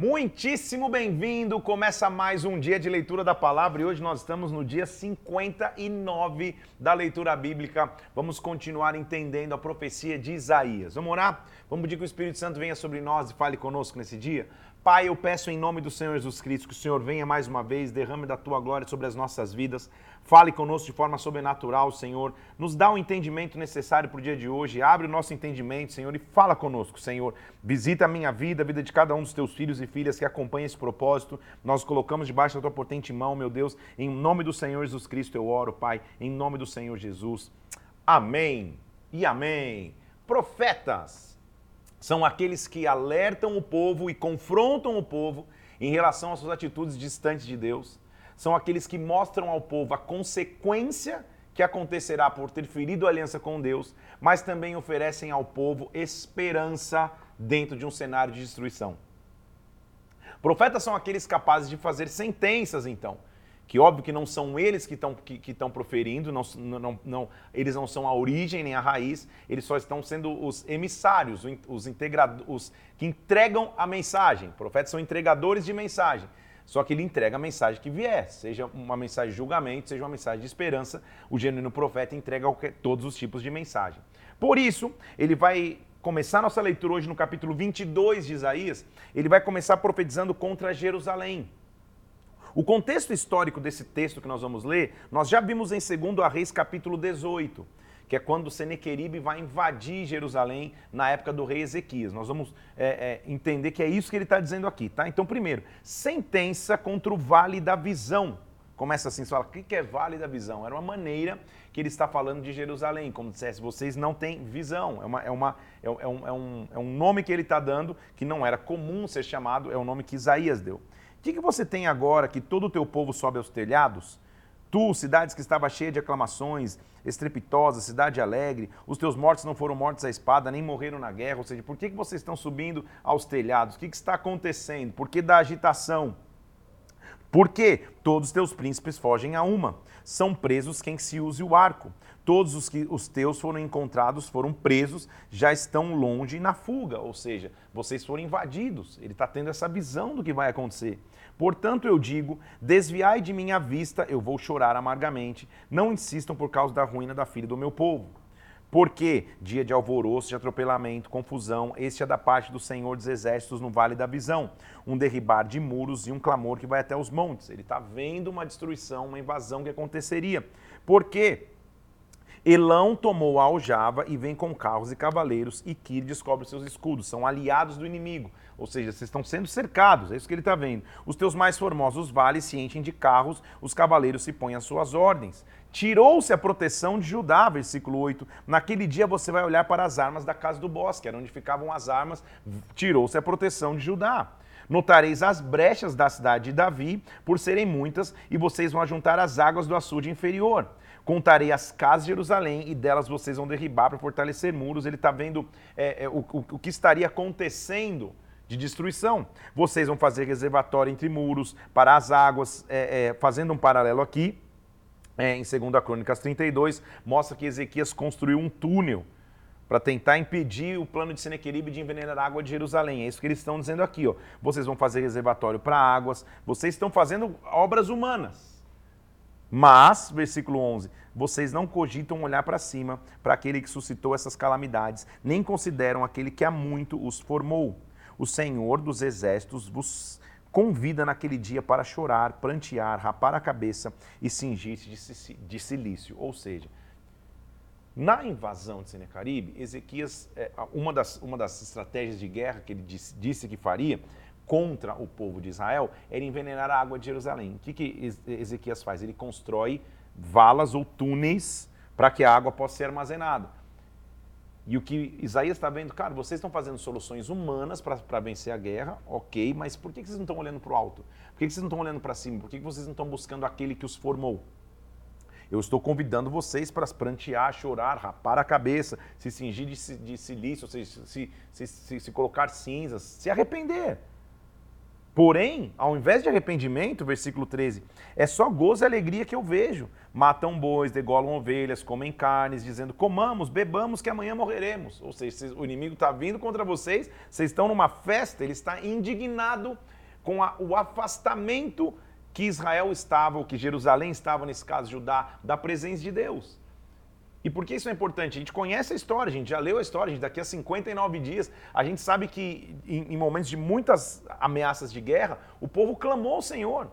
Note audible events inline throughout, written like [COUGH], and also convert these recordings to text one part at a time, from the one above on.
Muitíssimo bem-vindo! Começa mais um dia de leitura da palavra e hoje nós estamos no dia 59 da leitura bíblica. Vamos continuar entendendo a profecia de Isaías. Vamos orar? Vamos pedir que o Espírito Santo venha sobre nós e fale conosco nesse dia? Pai, eu peço em nome do Senhor Jesus Cristo que o Senhor venha mais uma vez, derrame da tua glória sobre as nossas vidas. Fale conosco de forma sobrenatural, Senhor. Nos dá o entendimento necessário para o dia de hoje. Abre o nosso entendimento, Senhor, e fala conosco, Senhor. Visita a minha vida, a vida de cada um dos teus filhos e filhas que acompanha esse propósito. Nós colocamos debaixo da tua potente mão, meu Deus. Em nome do Senhor Jesus Cristo eu oro, Pai. Em nome do Senhor Jesus. Amém e amém. Profetas são aqueles que alertam o povo e confrontam o povo em relação às suas atitudes distantes de Deus. São aqueles que mostram ao povo a consequência que acontecerá por ter ferido a aliança com Deus, mas também oferecem ao povo esperança dentro de um cenário de destruição. Profetas são aqueles capazes de fazer sentenças, então, que óbvio que não são eles que estão que, que proferindo, não, não, não, eles não são a origem nem a raiz, eles só estão sendo os emissários, os, os que entregam a mensagem. Profetas são entregadores de mensagem. Só que ele entrega a mensagem que vier, seja uma mensagem de julgamento, seja uma mensagem de esperança. O genuíno profeta entrega todos os tipos de mensagem. Por isso, ele vai começar nossa leitura hoje no capítulo 22 de Isaías, ele vai começar profetizando contra Jerusalém. O contexto histórico desse texto que nós vamos ler, nós já vimos em 2 Reis capítulo 18, que é quando Senequeribe vai invadir Jerusalém na época do rei Ezequias. Nós vamos é, é, entender que é isso que ele está dizendo aqui, tá? Então, primeiro, sentença contra o Vale da Visão. Começa assim, você fala, o que é Vale da Visão? Era uma maneira que ele está falando de Jerusalém, como dissesse, vocês não têm visão. É, uma, é, uma, é, é, um, é, um, é um nome que ele está dando que não era comum ser chamado, é o nome que Isaías deu. O que, que você tem agora que todo o teu povo sobe aos telhados? Tu, cidades que estava cheia de aclamações, estrepitosa, cidade alegre, os teus mortos não foram mortos à espada, nem morreram na guerra. Ou seja, por que, que vocês estão subindo aos telhados? O que, que está acontecendo? Por que da agitação? Porque todos os teus príncipes fogem a uma. São presos quem se use o arco. Todos os que os teus foram encontrados, foram presos, já estão longe na fuga. Ou seja, vocês foram invadidos. Ele está tendo essa visão do que vai acontecer. Portanto, eu digo: desviai de minha vista, eu vou chorar amargamente. Não insistam por causa da ruína da filha do meu povo. Porque dia de alvoroço, de atropelamento, confusão, este é da parte do Senhor dos Exércitos no Vale da Visão. Um derribar de muros e um clamor que vai até os montes. Ele está vendo uma destruição, uma invasão que aconteceria. Porque Elão tomou a aljava e vem com carros e cavaleiros, e Kir descobre seus escudos. São aliados do inimigo. Ou seja, vocês estão sendo cercados, é isso que ele está vendo. Os teus mais formosos vales se enchem de carros, os cavaleiros se põem às suas ordens. Tirou-se a proteção de Judá, versículo 8. Naquele dia você vai olhar para as armas da casa do bosque, era onde ficavam as armas, tirou-se a proteção de Judá. Notareis as brechas da cidade de Davi, por serem muitas, e vocês vão ajuntar as águas do açude inferior. Contarei as casas de Jerusalém e delas vocês vão derribar para fortalecer muros. Ele está vendo é, é, o, o, o que estaria acontecendo de destruição. Vocês vão fazer reservatório entre muros para as águas, é, é, fazendo um paralelo aqui, é, em 2 Crônicas 32, mostra que Ezequias construiu um túnel para tentar impedir o plano de Senequeribe de envenenar a água de Jerusalém. É isso que eles estão dizendo aqui. Ó. Vocês vão fazer reservatório para águas, vocês estão fazendo obras humanas. Mas, versículo 11, vocês não cogitam olhar para cima, para aquele que suscitou essas calamidades, nem consideram aquele que há muito os formou o Senhor dos exércitos vos convida naquele dia para chorar, prantear, rapar a cabeça e cingir-se de silício. Ou seja, na invasão de Senecaribe, Ezequias, é, uma das, uma das estratégias de guerra que ele disse, disse que faria contra o povo de Israel era envenenar a água de Jerusalém. O que, que Ezequias faz? Ele constrói valas ou túneis para que a água possa ser armazenada. E o que Isaías está vendo, cara, vocês estão fazendo soluções humanas para vencer a guerra, ok, mas por que, que vocês não estão olhando para o alto? Por que, que vocês não estão olhando para cima? Por que, que vocês não estão buscando aquele que os formou? Eu estou convidando vocês para prantear, chorar, rapar a cabeça, se cingir de, de silício, se, se, se, se, colocar cinzas, se arrepender. Porém, ao invés de arrependimento, versículo 13, é só gozo e alegria que eu vejo. Matam bois, degolam ovelhas, comem carnes, dizendo: comamos, bebamos, que amanhã morreremos. Ou seja, o inimigo está vindo contra vocês, vocês estão numa festa, ele está indignado com a, o afastamento que Israel estava, ou que Jerusalém estava, nesse caso, Judá, da presença de Deus. E por que isso é importante? A gente conhece a história, a gente já leu a história, a gente, daqui a 59 dias, a gente sabe que em, em momentos de muitas ameaças de guerra, o povo clamou ao Senhor.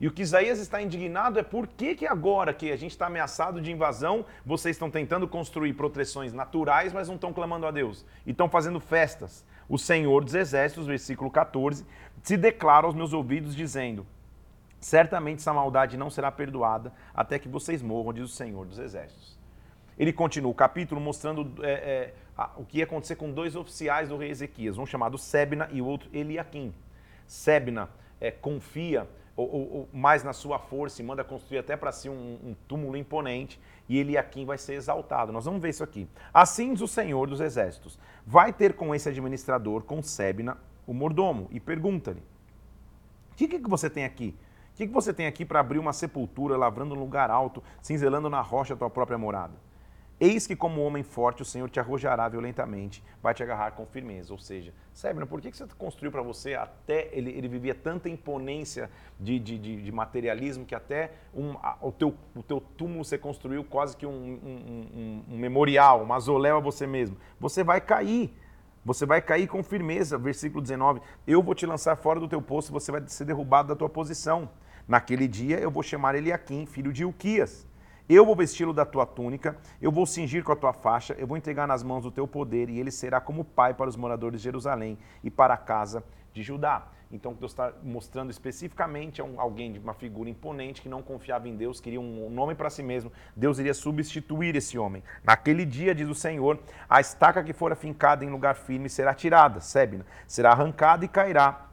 E o que Isaías está indignado é por que, que agora que a gente está ameaçado de invasão, vocês estão tentando construir proteções naturais, mas não estão clamando a Deus. E estão fazendo festas. O Senhor dos Exércitos, versículo 14, se declara aos meus ouvidos, dizendo: Certamente essa maldade não será perdoada até que vocês morram, diz o Senhor dos Exércitos. Ele continua o capítulo mostrando é, é, a, o que ia acontecer com dois oficiais do rei Ezequias, um chamado Sebna e o outro Eliakim. Sebna é, confia ou, ou, ou, mais na sua força e manda construir até para si um, um, túmulo imponente, e Eliakim vai ser exaltado. Nós vamos ver isso aqui. Assim diz o Senhor dos Exércitos: vai ter com esse administrador, com Sebna, o mordomo, e pergunta-lhe: O que, que você tem aqui? O que, que você tem aqui para abrir uma sepultura, lavrando um lugar alto, cinzelando na rocha a tua própria morada? Eis que, como homem forte, o Senhor te arrojará violentamente, vai te agarrar com firmeza. Ou seja, Sebna, por que você construiu para você até. Ele, ele vivia tanta imponência de, de, de, de materialismo que até um, a, o, teu, o teu túmulo você construiu quase que um, um, um, um memorial, um mausoléu a você mesmo. Você vai cair. Você vai cair com firmeza. Versículo 19: Eu vou te lançar fora do teu posto, você vai ser derrubado da tua posição. Naquele dia eu vou chamar Eliakim, filho de Ilquias eu vou vesti-lo da tua túnica, eu vou cingir com a tua faixa, eu vou entregar nas mãos o teu poder, e ele será como pai para os moradores de Jerusalém e para a casa de Judá. Então, Deus está mostrando especificamente a um, alguém de uma figura imponente que não confiava em Deus, queria um nome para si mesmo. Deus iria substituir esse homem. Naquele dia, diz o Senhor, a estaca que fora fincada em lugar firme será tirada, Sebna, será arrancada e cairá,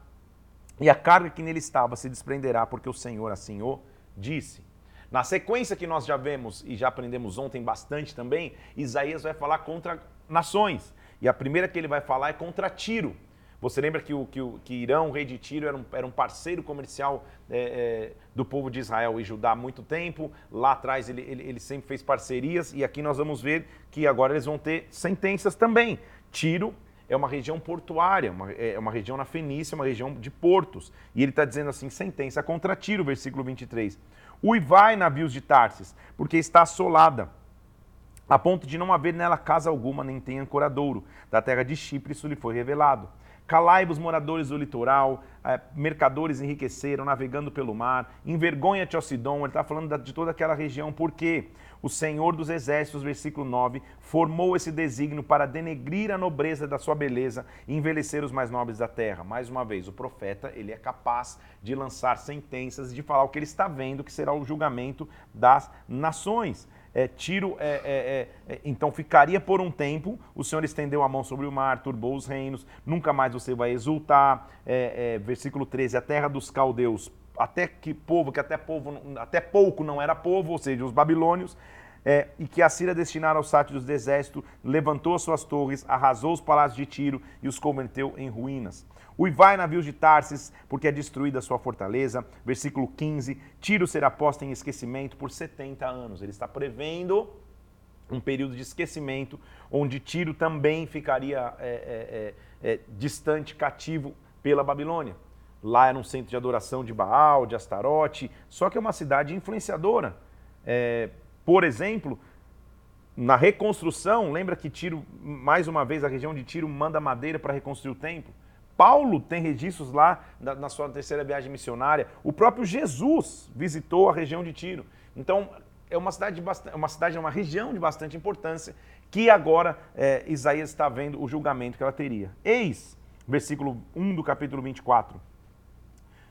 e a carga que nele estava se desprenderá, porque o Senhor assim o disse. Na sequência que nós já vemos e já aprendemos ontem bastante também, Isaías vai falar contra nações. E a primeira que ele vai falar é contra Tiro. Você lembra que, o, que, o, que Irão, o rei de Tiro, era um, era um parceiro comercial é, é, do povo de Israel e Judá há muito tempo. Lá atrás ele, ele, ele sempre fez parcerias e aqui nós vamos ver que agora eles vão ter sentenças também. Tiro é uma região portuária, uma, é uma região na Fenícia, uma região de portos. E ele está dizendo assim: sentença contra Tiro, versículo 23. Uivai, navios de Tarsis, porque está assolada, a ponto de não haver nela casa alguma, nem tem ancoradouro. Da terra de Chipre isso lhe foi revelado. Calai-vos, moradores do litoral, eh, mercadores enriqueceram, navegando pelo mar. Envergonha-te, ó Sidom. Ele está falando de toda aquela região, porque o Senhor dos Exércitos, versículo 9, formou esse desígnio para denegrir a nobreza da sua beleza e envelhecer os mais nobres da terra. Mais uma vez, o profeta ele é capaz de lançar sentenças, de falar o que ele está vendo, que será o julgamento das nações é, Tiro, é, é, é, então ficaria por um tempo, o Senhor estendeu a mão sobre o mar, turbou os reinos, nunca mais você vai exultar. É, é, versículo 13, a terra dos caldeus, até que povo, que até, povo, até pouco não era povo, ou seja, os babilônios, é, e que a Síria destinara aos sátiros do exército, levantou as suas torres, arrasou os palácios de Tiro e os converteu em ruínas. Uivai navios de Tarsis, porque é destruída a sua fortaleza. Versículo 15: Tiro será posta em esquecimento por 70 anos. Ele está prevendo um período de esquecimento, onde Tiro também ficaria é, é, é, é, distante, cativo pela Babilônia. Lá era um centro de adoração de Baal, de Astarote, só que é uma cidade influenciadora. É, por exemplo, na reconstrução, lembra que Tiro, mais uma vez, a região de Tiro manda madeira para reconstruir o templo? Paulo tem registros lá na, na, sua terceira viagem missionária. O próprio Jesus visitou a região de Tiro. Então, é uma cidade, de bastante, é uma cidade, é uma região de bastante importância que agora é, Isaías está vendo o julgamento que ela teria. Eis, versículo 1 do capítulo 24.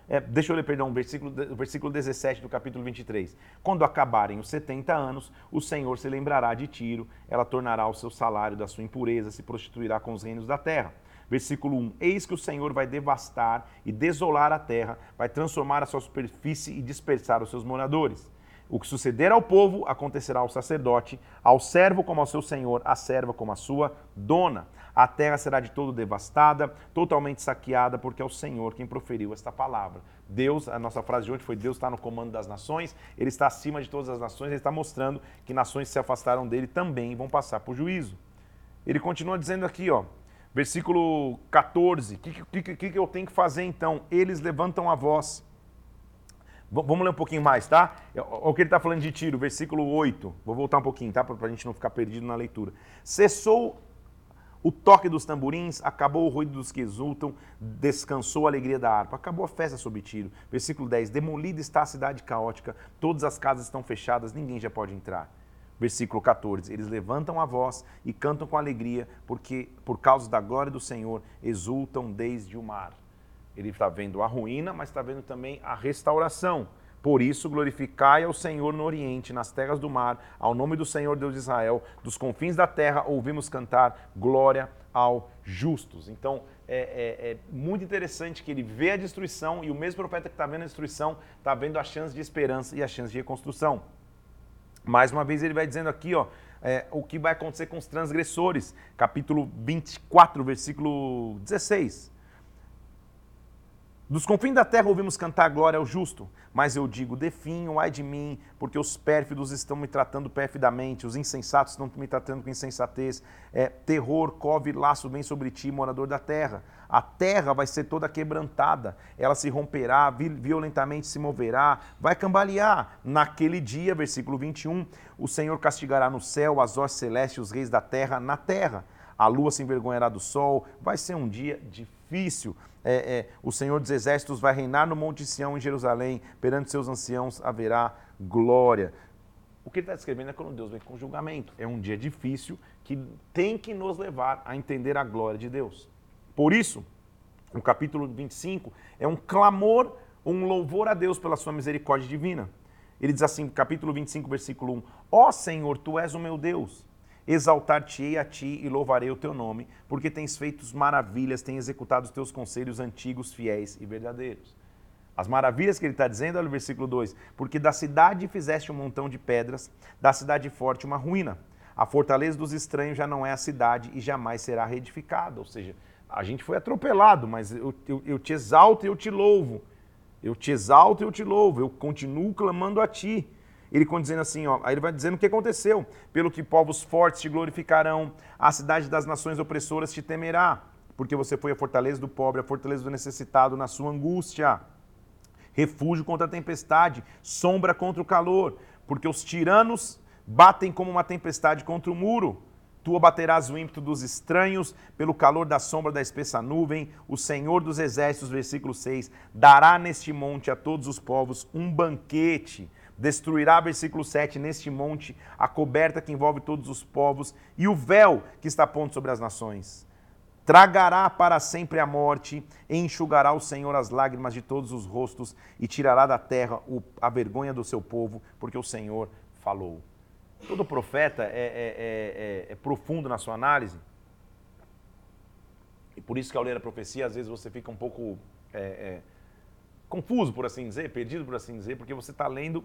É, deixa eu ler, perdão, versículo, versículo 17 do capítulo 23. Quando acabarem os 70 anos, o Senhor se lembrará de Tiro, ela tornará o seu salário da sua impureza, se prostituirá com os reinos da terra. Versículo 1: Eis que o Senhor vai devastar e desolar a terra, vai transformar a sua superfície e dispersar os seus moradores. O que suceder ao povo acontecerá ao sacerdote, ao servo como ao seu senhor, à serva como a sua dona. A terra será de todo devastada, totalmente saqueada, porque é o Senhor quem proferiu esta palavra. Deus, a nossa frase de hoje foi: Deus está no comando das nações, Ele está acima de todas as nações, Ele está mostrando que nações se afastaram dele também vão passar por juízo. Ele continua dizendo aqui, ó, versículo 14: O que, que, que, que eu tenho que fazer então? Eles levantam a voz. Vamos ler um pouquinho mais, tá? O que ele está falando de tiro, versículo 8. Vou voltar um pouquinho, tá? Para a gente não ficar perdido na leitura. Cessou o toque dos tamborins, acabou o ruído dos que exultam, descansou a alegria da harpa, acabou a festa sob tiro. Versículo 10: Demolida está a cidade caótica, todas as casas estão fechadas, ninguém já pode entrar. Versículo 14: Eles levantam a voz e cantam com alegria, porque por causa da glória do Senhor exultam desde o mar. Ele está vendo a ruína, mas está vendo também a restauração. Por isso, glorificai ao Senhor no Oriente, nas terras do mar, ao nome do Senhor Deus de Israel, dos confins da terra ouvimos cantar glória ao justos. Então, é, é, é muito interessante que ele vê a destruição e o mesmo profeta que está vendo a destruição está vendo a chance de esperança e a chance de reconstrução. Mais uma vez, ele vai dizendo aqui, ó, é, o que vai acontecer com os transgressores. Capítulo 24, versículo 16. Dos confins da terra ouvimos cantar glória ao justo, mas eu digo, definho, ai de mim, porque os pérfidos estão me tratando perfidamente, os insensatos estão me tratando com insensatez. É, terror, cove, laço vem sobre ti, morador da terra. A terra vai ser toda quebrantada, ela se romperá, violentamente se moverá, vai cambalear. Naquele dia, versículo 21, o Senhor castigará no céu as hostes celestes, os reis da terra, na terra. A lua se envergonhará do sol, vai ser um dia difícil é, é, o Senhor dos Exércitos vai reinar no Monte Sião, em Jerusalém, perante seus anciãos haverá glória. O que ele está descrevendo é quando Deus vem com julgamento. É um dia difícil que tem que nos levar a entender a glória de Deus. Por isso, o capítulo 25 é um clamor, um louvor a Deus pela sua misericórdia divina. Ele diz assim, capítulo 25, versículo 1: Ó Senhor, tu és o meu Deus Exaltar-te-ei a ti e louvarei o teu nome, porque tens feito maravilhas, tens executado os teus conselhos antigos, fiéis e verdadeiros. As maravilhas que ele está dizendo, olha o versículo 2: Porque da cidade fizeste um montão de pedras, da cidade forte uma ruína. A fortaleza dos estranhos já não é a cidade e jamais será reedificada. Ou seja, a gente foi atropelado, mas eu, eu, eu te exalto e eu te louvo. Eu te exalto e eu te louvo. Eu continuo clamando a ti. Ele dizendo assim, ó, aí ele vai dizendo o que aconteceu. Pelo que povos fortes te glorificarão, a cidade das nações opressoras te temerá, porque você foi a fortaleza do pobre, a fortaleza do necessitado na sua angústia. Refúgio contra a tempestade, sombra contra o calor, porque os tiranos batem como uma tempestade contra o muro. Tu abaterás o ímpeto dos estranhos pelo calor da sombra da espessa nuvem. O Senhor dos Exércitos, versículo 6, dará neste monte a todos os povos um banquete Destruirá, versículo 7, neste monte, a coberta que envolve todos os povos e o véu que está pondo sobre as nações. Tragará para sempre a morte, enxugará o Senhor as lágrimas de todos os rostos e tirará da terra a vergonha do seu povo, porque o Senhor falou. Todo profeta é, é, é, é, é profundo na sua análise. E por isso que ao ler a profecia, às vezes você fica um pouco é, é, confuso, por assim dizer, perdido, por assim dizer, porque você está lendo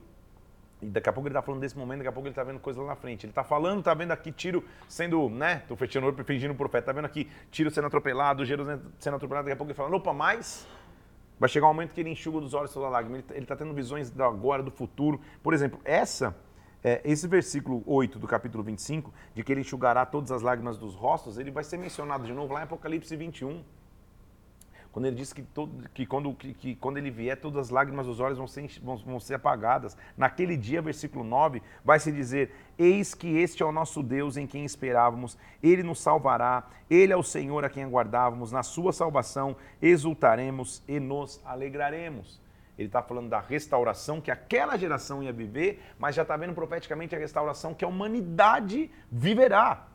e daqui a pouco ele está falando desse momento, daqui a pouco ele está vendo coisa lá na frente. Ele está falando, está vendo aqui tiro sendo, né? Estou fechando o olho fingindo o profeta. Está vendo aqui tiro sendo atropelado, Jerusalém sendo atropelado. Daqui a pouco ele fala, opa, mais. Vai chegar um momento que ele enxuga dos olhos toda lágrima. Ele está tendo visões do agora, do futuro. Por exemplo, essa, é, esse versículo 8 do capítulo 25, de que ele enxugará todas as lágrimas dos rostos, ele vai ser mencionado de novo lá em Apocalipse 21 quando ele diz que, todo, que, quando, que, que, quando ele vier, todas as lágrimas dos olhos vão ser, vão, vão ser apagadas. Naquele dia, versículo 9, vai se dizer: Eis que este é o nosso Deus em quem esperávamos, ele nos salvará, ele é o Senhor a quem aguardávamos, na sua salvação exultaremos e nos alegraremos. Ele está falando da restauração que aquela geração ia viver, mas já está vendo profeticamente a restauração que a humanidade viverá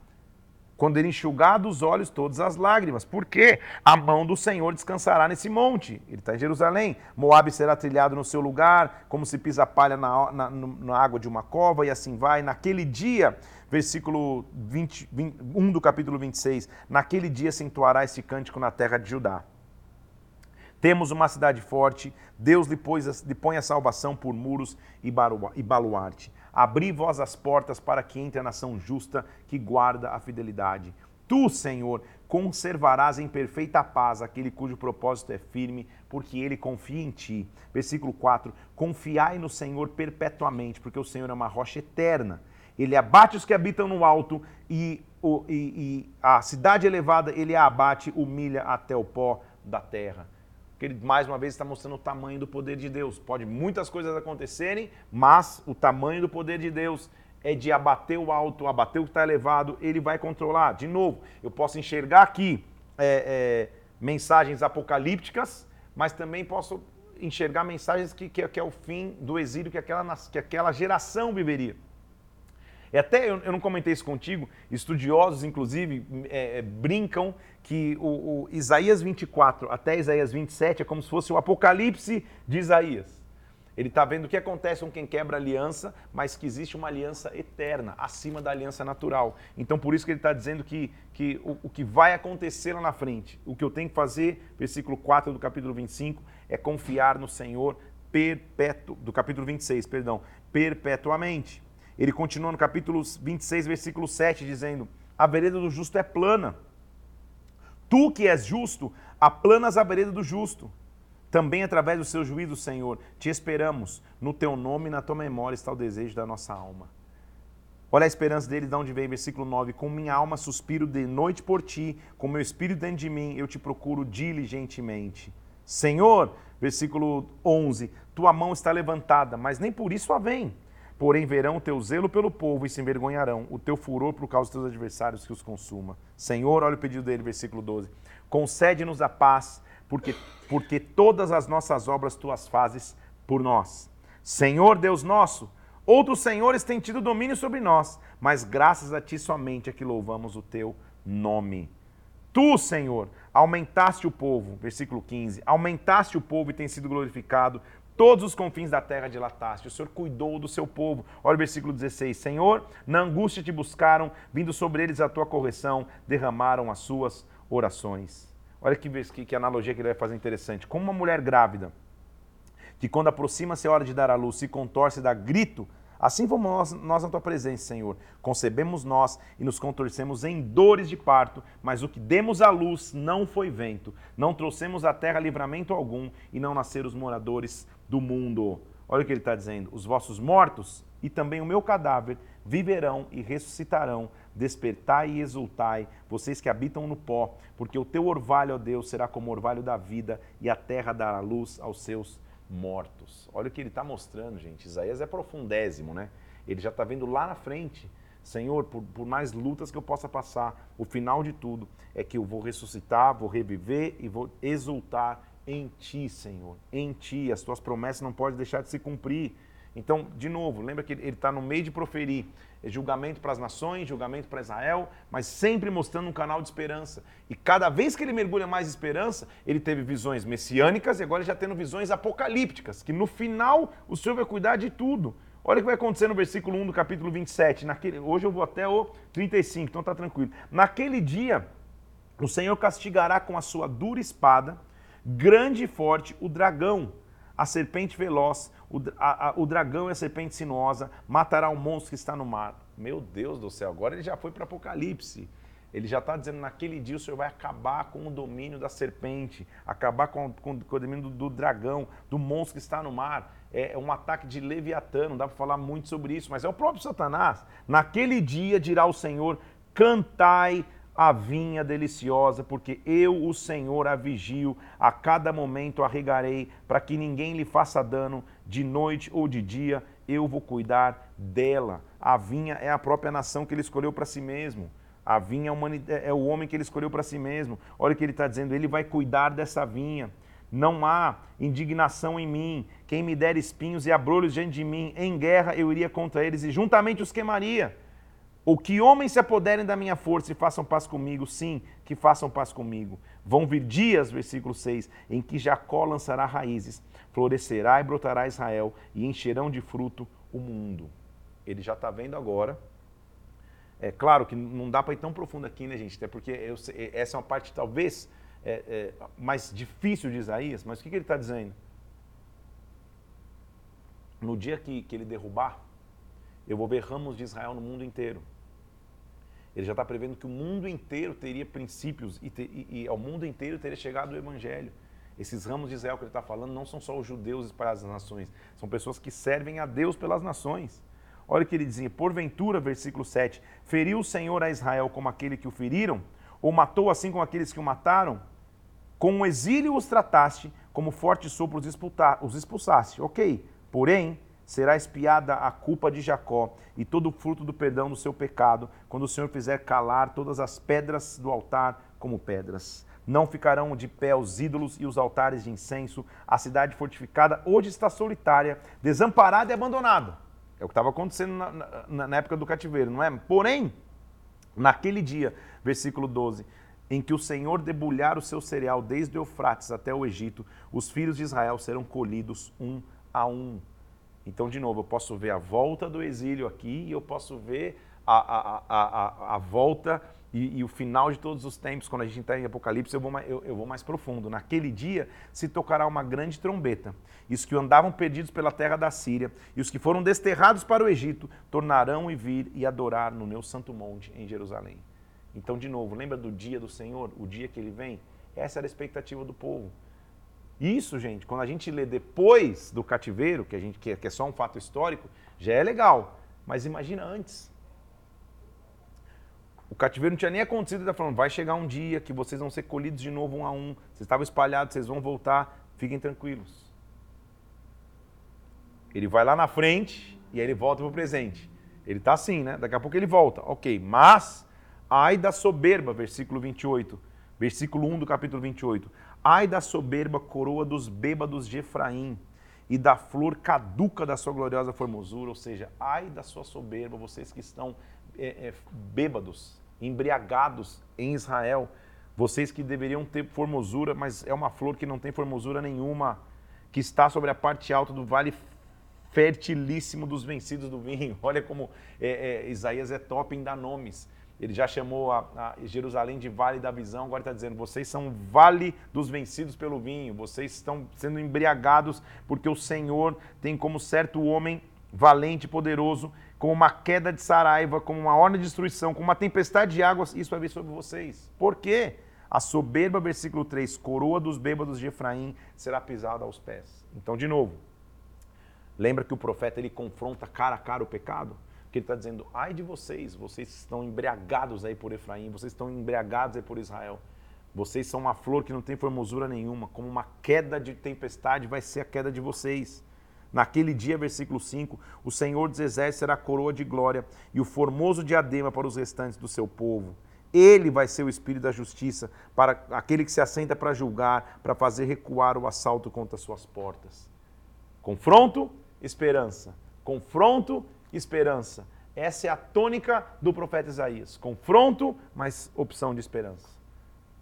quando ele enxugar dos olhos todas as lágrimas. Porque a mão do Senhor descansará nesse monte. Ele está em Jerusalém. Moabe será trilhado no seu lugar, como se pisa palha na, na, na, água de uma cova, e assim vai. Naquele dia, versículo 20, 20, 1 do capítulo 26, naquele dia se entoará esse cântico na terra de Judá. Temos uma cidade forte, Deus lhe, pôs, lhe põe a salvação por muros e baluarte. Abri vós as portas para que entre a nação justa que guarda a fidelidade. Tu, Senhor, conservarás em perfeita paz aquele cujo propósito é firme, porque ele confia em ti. Versículo 4: Confiai no Senhor perpetuamente, porque o Senhor é uma rocha eterna. Ele abate os que habitam no alto e, o, e, e a cidade elevada ele a abate, humilha até o pó da terra. Porque ele, mais uma vez, está mostrando o tamanho do poder de Deus. Pode muitas coisas acontecerem, mas o tamanho do poder de Deus é de abater o alto, abater o que está elevado, ele vai controlar. De novo, eu posso enxergar aqui é, é, mensagens apocalípticas, mas também posso enxergar mensagens que, que, que, é o fim do exílio que aquela, que aquela geração viveria. E até, eu, eu não comentei isso contigo, estudiosos, inclusive, é, é brincam que o, o Isaías 24 até Isaías 27 é como se fosse o apocalipse de Isaías. Ele está vendo o que acontece com quem quebra aliança, mas que existe uma aliança eterna, acima da aliança natural. Então, por isso que ele está dizendo que, que o, o, que vai acontecer lá na frente, o que eu tenho que fazer, versículo 4 do capítulo 25, é confiar no Senhor perpétuo, do capítulo 26, perdão, perpetuamente. Ele continua no capítulo 26, versículo 7, dizendo: A vereda do justo é plana. Tu que és justo, aplanas a vereda do justo também através do seu juízo, Senhor, te esperamos. No teu nome e na tua memória está o desejo da nossa alma. Olha a esperança dele, de onde vem, versículo 9. Com minha alma suspiro de noite por ti, com meu espírito dentro de mim, eu te procuro diligentemente. Senhor, versículo 11, tua mão está levantada, mas nem por isso a vem. Porém, verão o teu zelo pelo povo e se envergonharão, o teu furor por causa dos teus adversários que os consuma. Senhor, olha o pedido dele, versículo 12. Concede-nos a paz porque, porque todas as nossas obras tu as fazes por nós. Senhor Deus nosso, outros senhores têm tido domínio sobre nós, mas graças a ti somente é que louvamos o teu nome. Tu, Senhor, aumentaste o povo, versículo 15, aumentaste o povo e tem sido glorificado, todos os confins da terra dilataste, o Senhor cuidou do seu povo. Olha o versículo 16, Senhor, na angústia te buscaram, vindo sobre eles a tua correção, derramaram as suas orações. Olha que, que, que analogia que ele vai fazer interessante. Como uma mulher grávida, que quando aproxima-se a hora de dar à luz, se contorce e dá grito, assim fomos nós, nós na tua presença, Senhor. Concebemos nós e nos contorcemos em dores de parto, mas o que demos à luz não foi vento. Não trouxemos à terra livramento algum e não nasceram os moradores do mundo. Olha o que ele está dizendo. Os vossos mortos e também o meu cadáver viverão e ressuscitarão despertai e exultai, vocês que habitam no pó, porque o teu orvalho, ó Deus, será como o orvalho da vida, e a terra dará luz aos seus mortos. Olha o que ele está mostrando, gente. Isaías é profundésimo, né? Ele já está vendo lá na frente. Senhor, por, por, mais lutas que eu possa passar, o final de tudo é que eu vou ressuscitar, vou reviver e vou exultar em Ti, Senhor. Em Ti. As Tuas promessas não podem deixar de se cumprir. Então, de novo, lembra que ele está no meio de proferir julgamento para as nações, julgamento para Israel, mas sempre mostrando um canal de esperança. E cada vez que ele mergulha mais em esperança, ele teve visões messiânicas e agora ele já tendo visões apocalípticas, que no final o Senhor vai cuidar de tudo. Olha o que vai acontecer no versículo 1 do capítulo 27. Naquele, hoje eu vou até o 35, então tá tranquilo. Naquele dia, o Senhor castigará com a sua dura espada, grande e forte, o dragão, a serpente veloz, o, a, a, o dragão e a serpente sinuosa, matará o monstro que está no mar. Meu Deus do céu, agora ele já foi para Apocalipse. Ele já está dizendo naquele dia o Senhor vai acabar com o domínio da serpente, acabar com, com, com o domínio do, do, dragão, do monstro que está no mar. É, é um ataque de Leviatã, não dá para falar muito sobre isso, mas é o próprio Satanás. Naquele dia dirá o Senhor: cantai a vinha deliciosa, porque eu, o Senhor, a vigio, a cada momento a regarei, para que ninguém lhe faça dano, de noite ou de dia, eu vou cuidar dela. A vinha é a própria nação que ele escolheu para si mesmo. A vinha é, é o homem que ele escolheu para si mesmo. Olha o que ele está dizendo, ele vai cuidar dessa vinha. Não há indignação em mim. Quem me der espinhos e abrolhos diante de mim, em guerra eu iria contra eles e juntamente os queimaria. Ou que homens se apoderem da minha força e façam paz comigo, sim, que façam paz comigo. Vão vir dias, versículo 6, em que Jacó lançará raízes, florescerá e brotará Israel, e encherão de fruto o mundo. Ele já está vendo agora. É claro que não dá para ir tão profundo aqui, né, gente? Até porque eu, essa é uma parte, talvez, é, é, mais difícil de Isaías, mas o que, que ele está dizendo? No dia que, que ele derrubar, eu vou ver ramos de Israel no mundo inteiro. Ele já está prevendo que o mundo inteiro teria princípios e, e, e, ao mundo inteiro teria chegado o Evangelho. Esses ramos de Israel que ele está falando não são só os judeus espalhados nas nações, são pessoas que servem a Deus pelas nações. Olha o que ele dizia: Porventura, versículo 7, feriu o Senhor a Israel como aquele que o feriram? Ou matou assim como aqueles que o mataram? Com o exílio os trataste, como forte sopro os expulsaste. Ok, porém, será espiada a culpa de Jacó e todo o fruto do perdão do seu pecado, quando o Senhor fizer calar todas as pedras do altar como pedras. Não ficarão de pé os ídolos e os altares de incenso. A cidade fortificada hoje está solitária, desamparada e abandonada. É o que estava acontecendo na, na, na época do cativeiro, não é? Porém, naquele dia, versículo 12, em que o Senhor debulhar o seu cereal desde o Eufrates até o Egito, os filhos de Israel serão colhidos um a um. Então, de novo, eu posso ver a volta do exílio aqui e eu posso ver a, a, a, a, volta e, e, o final de todos os tempos. Quando a gente está em Apocalipse, eu vou, mais, eu, eu vou mais profundo. Naquele dia se tocará uma grande trombeta. E os que andavam perdidos pela terra da Síria e os que foram desterrados para o Egito tornarão e vir e adorar no meu santo monte em Jerusalém. Então, de novo, lembra do dia do Senhor, o dia que ele vem? Essa era a expectativa do povo. Isso, gente, quando a gente lê depois do cativeiro, que a gente que é só um fato histórico, já é legal. Mas imagina antes. O cativeiro não tinha nem acontecido, ele está falando, vai chegar um dia que vocês vão ser colhidos de novo um a um. Vocês estavam espalhados, vocês vão voltar, fiquem tranquilos. Ele vai lá na frente e aí ele volta para o presente. Ele está assim, né? Daqui a pouco ele volta. Ok, mas ai da soberba, versículo 28. Versículo 1 do capítulo 28. Ai da soberba coroa dos bêbados de Efraim e da flor caduca da sua gloriosa formosura, ou seja, ai da sua soberba, vocês que estão é, é, bêbados, embriagados em Israel, vocês que deveriam ter formosura, mas é uma flor que não tem formosura nenhuma, que está sobre a parte alta do vale fertilíssimo dos vencidos do vinho. [LAUGHS] Olha como é, é Isaías é top em dar nomes. Ele já chamou a, a Jerusalém de Vale da Visão, agora está dizendo: vocês são vale dos vencidos pelo vinho, vocês estão sendo embriagados, porque o Senhor tem como certo homem valente e poderoso, como uma queda de saraiva, como uma horda de destruição, como uma tempestade de águas, isso vai vir sobre vocês. Por quê? A soberba, versículo 3, coroa dos bêbados de Efraim será pisada aos pés. Então, de novo, lembra que o profeta ele confronta cara a cara o pecado? Ele está dizendo: ai de vocês, vocês estão embriagados aí por Efraim, vocês estão embriagados aí por Israel. Vocês são uma flor que não tem formosura nenhuma, como uma queda de tempestade vai ser a queda de vocês. Naquele dia, versículo 5, o Senhor dos Exércitos será coroa de glória e o formoso diadema para os restantes do seu povo. Ele vai ser o espírito da justiça para aquele que se assenta para julgar, para fazer recuar o assalto contra suas portas. Confronto, esperança. Confronto, esperança. Essa é a tônica do profeta Isaías. Confronto, mas opção de esperança.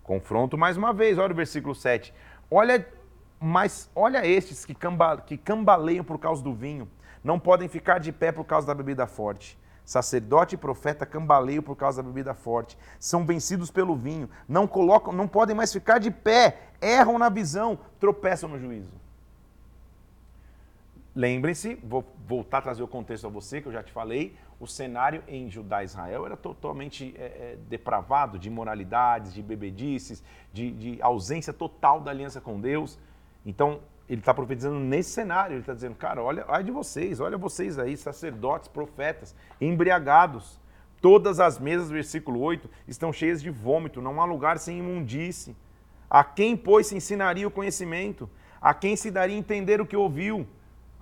Confronto mais uma vez, olha o versículo 7. Olha, mas olha estes que, camba, que cambaleiam por causa do vinho, não podem ficar de pé por causa da bebida forte. Sacerdote e profeta cambaleiam por causa da bebida forte, são vencidos pelo vinho, não colocam, não podem mais ficar de pé, erram na visão, tropeçam no juízo. Lembrem-se, vou voltar a trazer o contexto a você, que eu já te falei, o cenário em Judá e Israel era totalmente é, é, depravado de imoralidades, de bebedices, de, de, ausência total da aliança com Deus. Então, ele está profetizando nesse cenário, ele está dizendo, cara, olha, olha de vocês, olha vocês aí, sacerdotes, profetas, embriagados. Todas as mesas, versículo 8, estão cheias de vômito, não há lugar sem imundície. A quem, pois, se ensinaria o conhecimento? A quem se daria entender o que ouviu?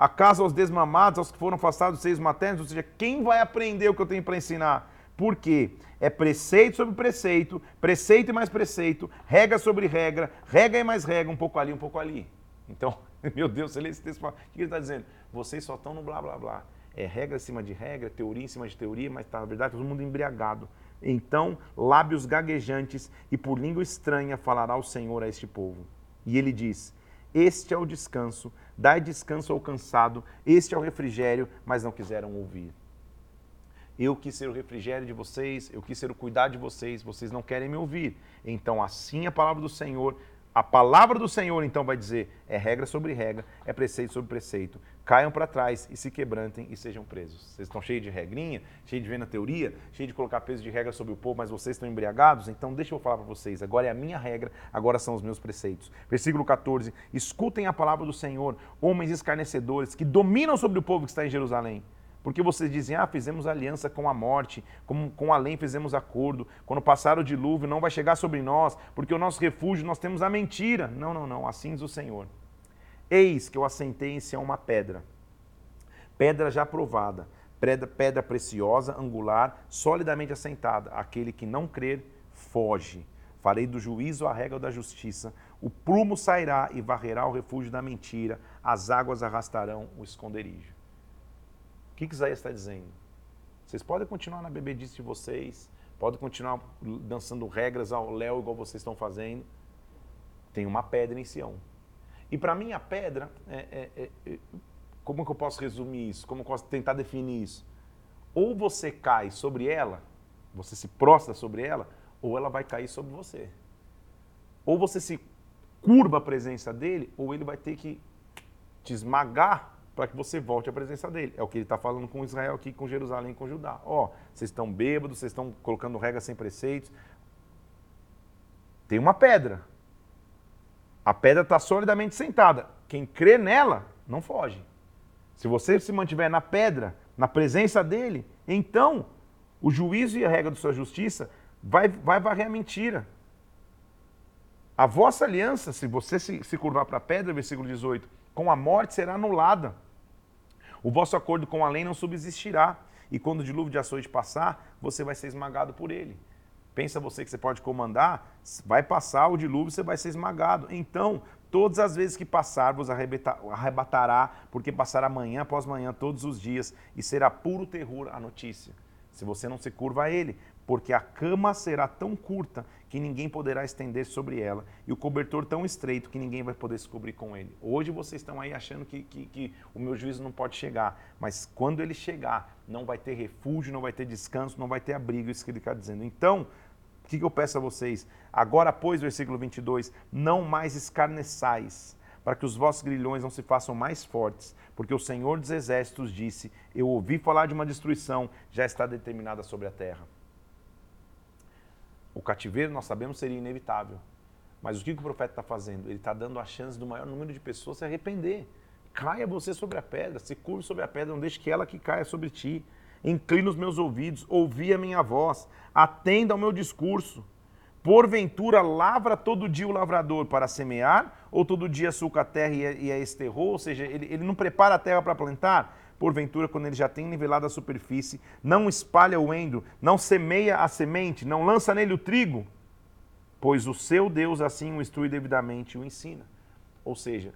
Acaso aos desmamados, aos que foram afastados dos seios maternos? Ou seja, quem vai aprender o que eu tenho para ensinar? Por quê? É preceito sobre preceito, preceito e mais preceito, regra sobre regra, regra e mais regra, um pouco ali, um pouco ali. Então, [LAUGHS] meu Deus, você lê esse texto o que ele está dizendo? Vocês só estão no blá blá blá. É regra em cima de regra, teoria em cima de teoria, mas tá, na verdade todo mundo embriagado. Então, lábios gaguejantes e por língua estranha falará o Senhor a este povo. E ele diz: Este é o descanso Dai descanso ao cansado, este é o refrigério, mas não quiseram ouvir. Eu quis ser o refrigério de vocês, eu quis ser o cuidado de vocês, vocês não querem me ouvir. Então, assim a palavra do Senhor, a palavra do Senhor então vai dizer: é regra sobre regra, é preceito sobre preceito. Caiam para trás e se quebrantem e sejam presos. Vocês estão cheios de regrinha, cheios de ver na teoria, cheios de colocar peso de regra sobre o povo, mas vocês estão embriagados? Então, deixa eu falar para vocês. Agora é a minha regra, agora são os meus preceitos. Versículo 14: Escutem a palavra do Senhor, homens escarnecedores que dominam sobre o povo que está em Jerusalém. Porque vocês dizem, ah, fizemos aliança com a morte, com, com além fizemos acordo. Quando passar o dilúvio, não vai chegar sobre nós, porque o nosso refúgio nós temos a mentira. Não, não, não, assim diz o Senhor. Eis que eu assentei em Sião uma pedra, pedra já provada, pedra, pedra preciosa, angular, solidamente assentada. Aquele que não crer, foge. Farei do juízo a regra da justiça. O prumo sairá e varrerá o refúgio da mentira. As águas arrastarão o esconderijo que, que Isaías está dizendo? Vocês podem continuar na bebedice de vocês, podem continuar dançando regras ao léu igual vocês estão fazendo. Tem uma pedra em Sião. E para mim a pedra, é, é, é, é, como que eu posso resumir isso? Como eu posso tentar definir isso? Ou você cai sobre ela, você se prostra sobre ela, ou ela vai cair sobre você. Ou você se curva a presença dele, ou ele vai ter que te esmagar para que você volte à presença dele. É o que ele está falando com Israel aqui, com Jerusalém, com Judá. Ó, oh, vocês estão bêbados, vocês estão colocando regras sem preceitos. Tem uma pedra. A pedra está solidamente sentada. Quem crê nela, não foge. Se você se mantiver na pedra, na presença dele, então o juízo e a regra da sua justiça vai, vai varrer a mentira. A vossa aliança, se você se, se curvar para a pedra, versículo 18, com a morte será anulada. O vosso acordo com a lei não subsistirá, e quando o dilúvio de açoite passar, você vai ser esmagado por ele. Pensa você que você pode comandar, vai passar o dilúvio, você vai ser esmagado. Então, todas as vezes que passar, vos arrebatará, porque passará manhã após manhã, todos os dias, e será puro terror a notícia. Se você não se curva a ele, porque a cama será tão curta que ninguém poderá estender sobre ela, e o cobertor tão estreito que ninguém vai poder se cobrir com ele. Hoje vocês estão aí achando que, que, que, o meu juízo não pode chegar, mas quando ele chegar, não vai ter refúgio, não vai ter descanso, não vai ter abrigo, isso que ele está dizendo. Então, o que, que eu peço a vocês? Agora, pois, versículo 22, não mais escarneçais, para que os vossos grilhões não se façam mais fortes, porque o Senhor dos Exércitos disse: Eu ouvi falar de uma destruição, já está determinada sobre a terra. O cativeiro, nós sabemos, seria inevitável. Mas o que o profeta está fazendo? Ele está dando a chance do maior número de pessoas se arrepender. Caia você sobre a pedra, se curve sobre a pedra, não deixe que ela que caia sobre ti. Inclina os meus ouvidos, ouvi a minha voz, atenda ao meu discurso. Porventura lavra todo dia o lavrador para semear, ou todo dia suca a terra e a esterrou, ou seja, ele, ele não prepara a terra para plantar? porventura, quando ele já tem nivelado a superfície, não espalha o endo, não semeia a semente, não lança nele o trigo, pois o seu Deus assim o instrui devidamente e o ensina. Ou seja,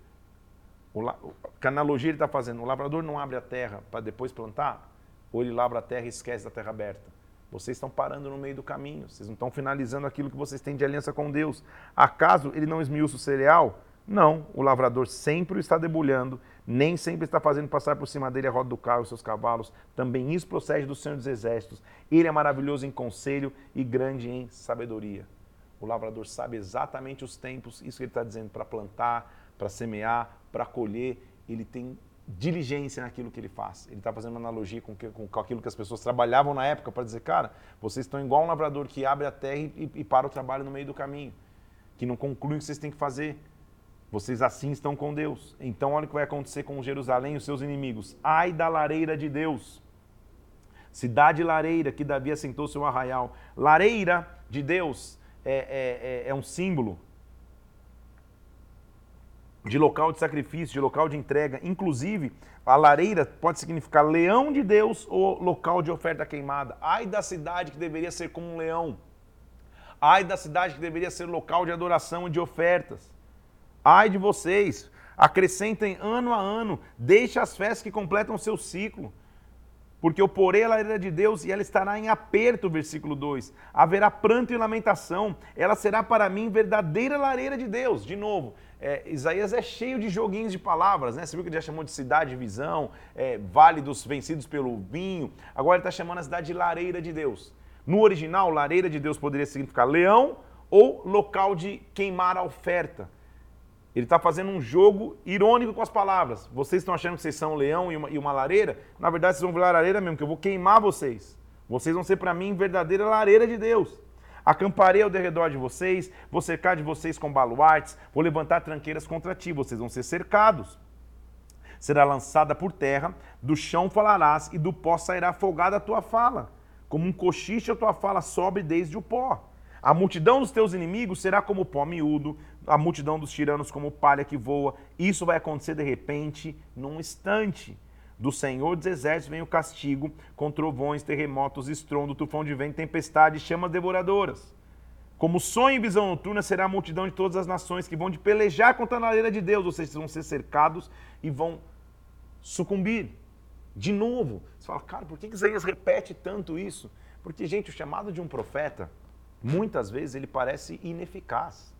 o, que analogia ele está fazendo? O lavrador não abre a terra para depois plantar, ou ele lavra a terra e esquece da terra aberta. Vocês estão parando no meio do caminho, vocês não estão finalizando aquilo que vocês têm de aliança com Deus. Acaso ele não esmiuça o cereal? Não, o lavrador sempre o está debulhando nem sempre está fazendo passar por cima dele a roda do carro e seus cavalos. Também isso procede do Senhor dos Exércitos. Ele é maravilhoso em conselho e grande em sabedoria. O lavrador sabe exatamente os tempos, isso que ele está dizendo, para plantar, para semear, para colher. Ele tem diligência naquilo que ele faz. Ele está fazendo uma analogia com, que, com, aquilo que as pessoas trabalhavam na época para dizer, cara, vocês estão igual um lavrador que abre a terra e, e para o trabalho no meio do caminho, que não conclui o que vocês têm que fazer. Vocês assim estão com Deus. Então, olha o que vai acontecer com Jerusalém e os seus inimigos. Ai da lareira de Deus. Cidade lareira que Davi assentou seu arraial. Lareira de Deus é, é, é, é um símbolo de local de sacrifício, de local de entrega. Inclusive, a lareira pode significar leão de Deus ou local de oferta queimada. Ai da cidade que deveria ser como um leão. Ai da cidade que deveria ser local de adoração e de ofertas. Ai de vocês, acrescentem ano a ano, deixe as festas que completam seu ciclo. Porque eu porei a lareira de Deus e ela estará em aperto, versículo 2. Haverá pranto e lamentação, ela será para mim verdadeira lareira de Deus. De novo, é, Isaías é cheio de joguinhos de palavras, né? Você viu que ele já chamou de cidade de visão, é, vale dos vencidos pelo vinho. Agora ele está chamando a cidade de lareira de Deus. No original, lareira de Deus poderia significar leão ou local de queimar a oferta. Ele está fazendo um jogo irônico com as palavras. Vocês estão achando que vocês são um leão e uma, e uma lareira? Na verdade, vocês vão virar lareira mesmo, que eu vou queimar vocês. Vocês vão ser para mim verdadeira lareira de Deus. Acamparei ao redor de vocês, vou cercar de vocês com baluartes, vou levantar tranqueiras contra ti, vocês vão ser cercados. Será lançada por terra, do chão falarás, e do pó sairá folgada a tua fala. Como um cochiche a tua fala sobe desde o pó. A multidão dos teus inimigos será como pó miúdo, a multidão dos tiranos como palha que voa. Isso vai acontecer de repente, num instante. Do Senhor dos Exércitos vem o castigo, com trovões, terremotos, estrondo, tufão de vento, tempestade, chamas devoradoras. Como sonho e visão noturna será a multidão de todas as nações que vão de pelejar contra a lareira de Deus, ou seja, vão ser cercados e vão sucumbir. De novo, você fala, cara, por que Isaías repete tanto isso? Porque, gente, o chamado de um profeta, muitas vezes ele parece ineficaz.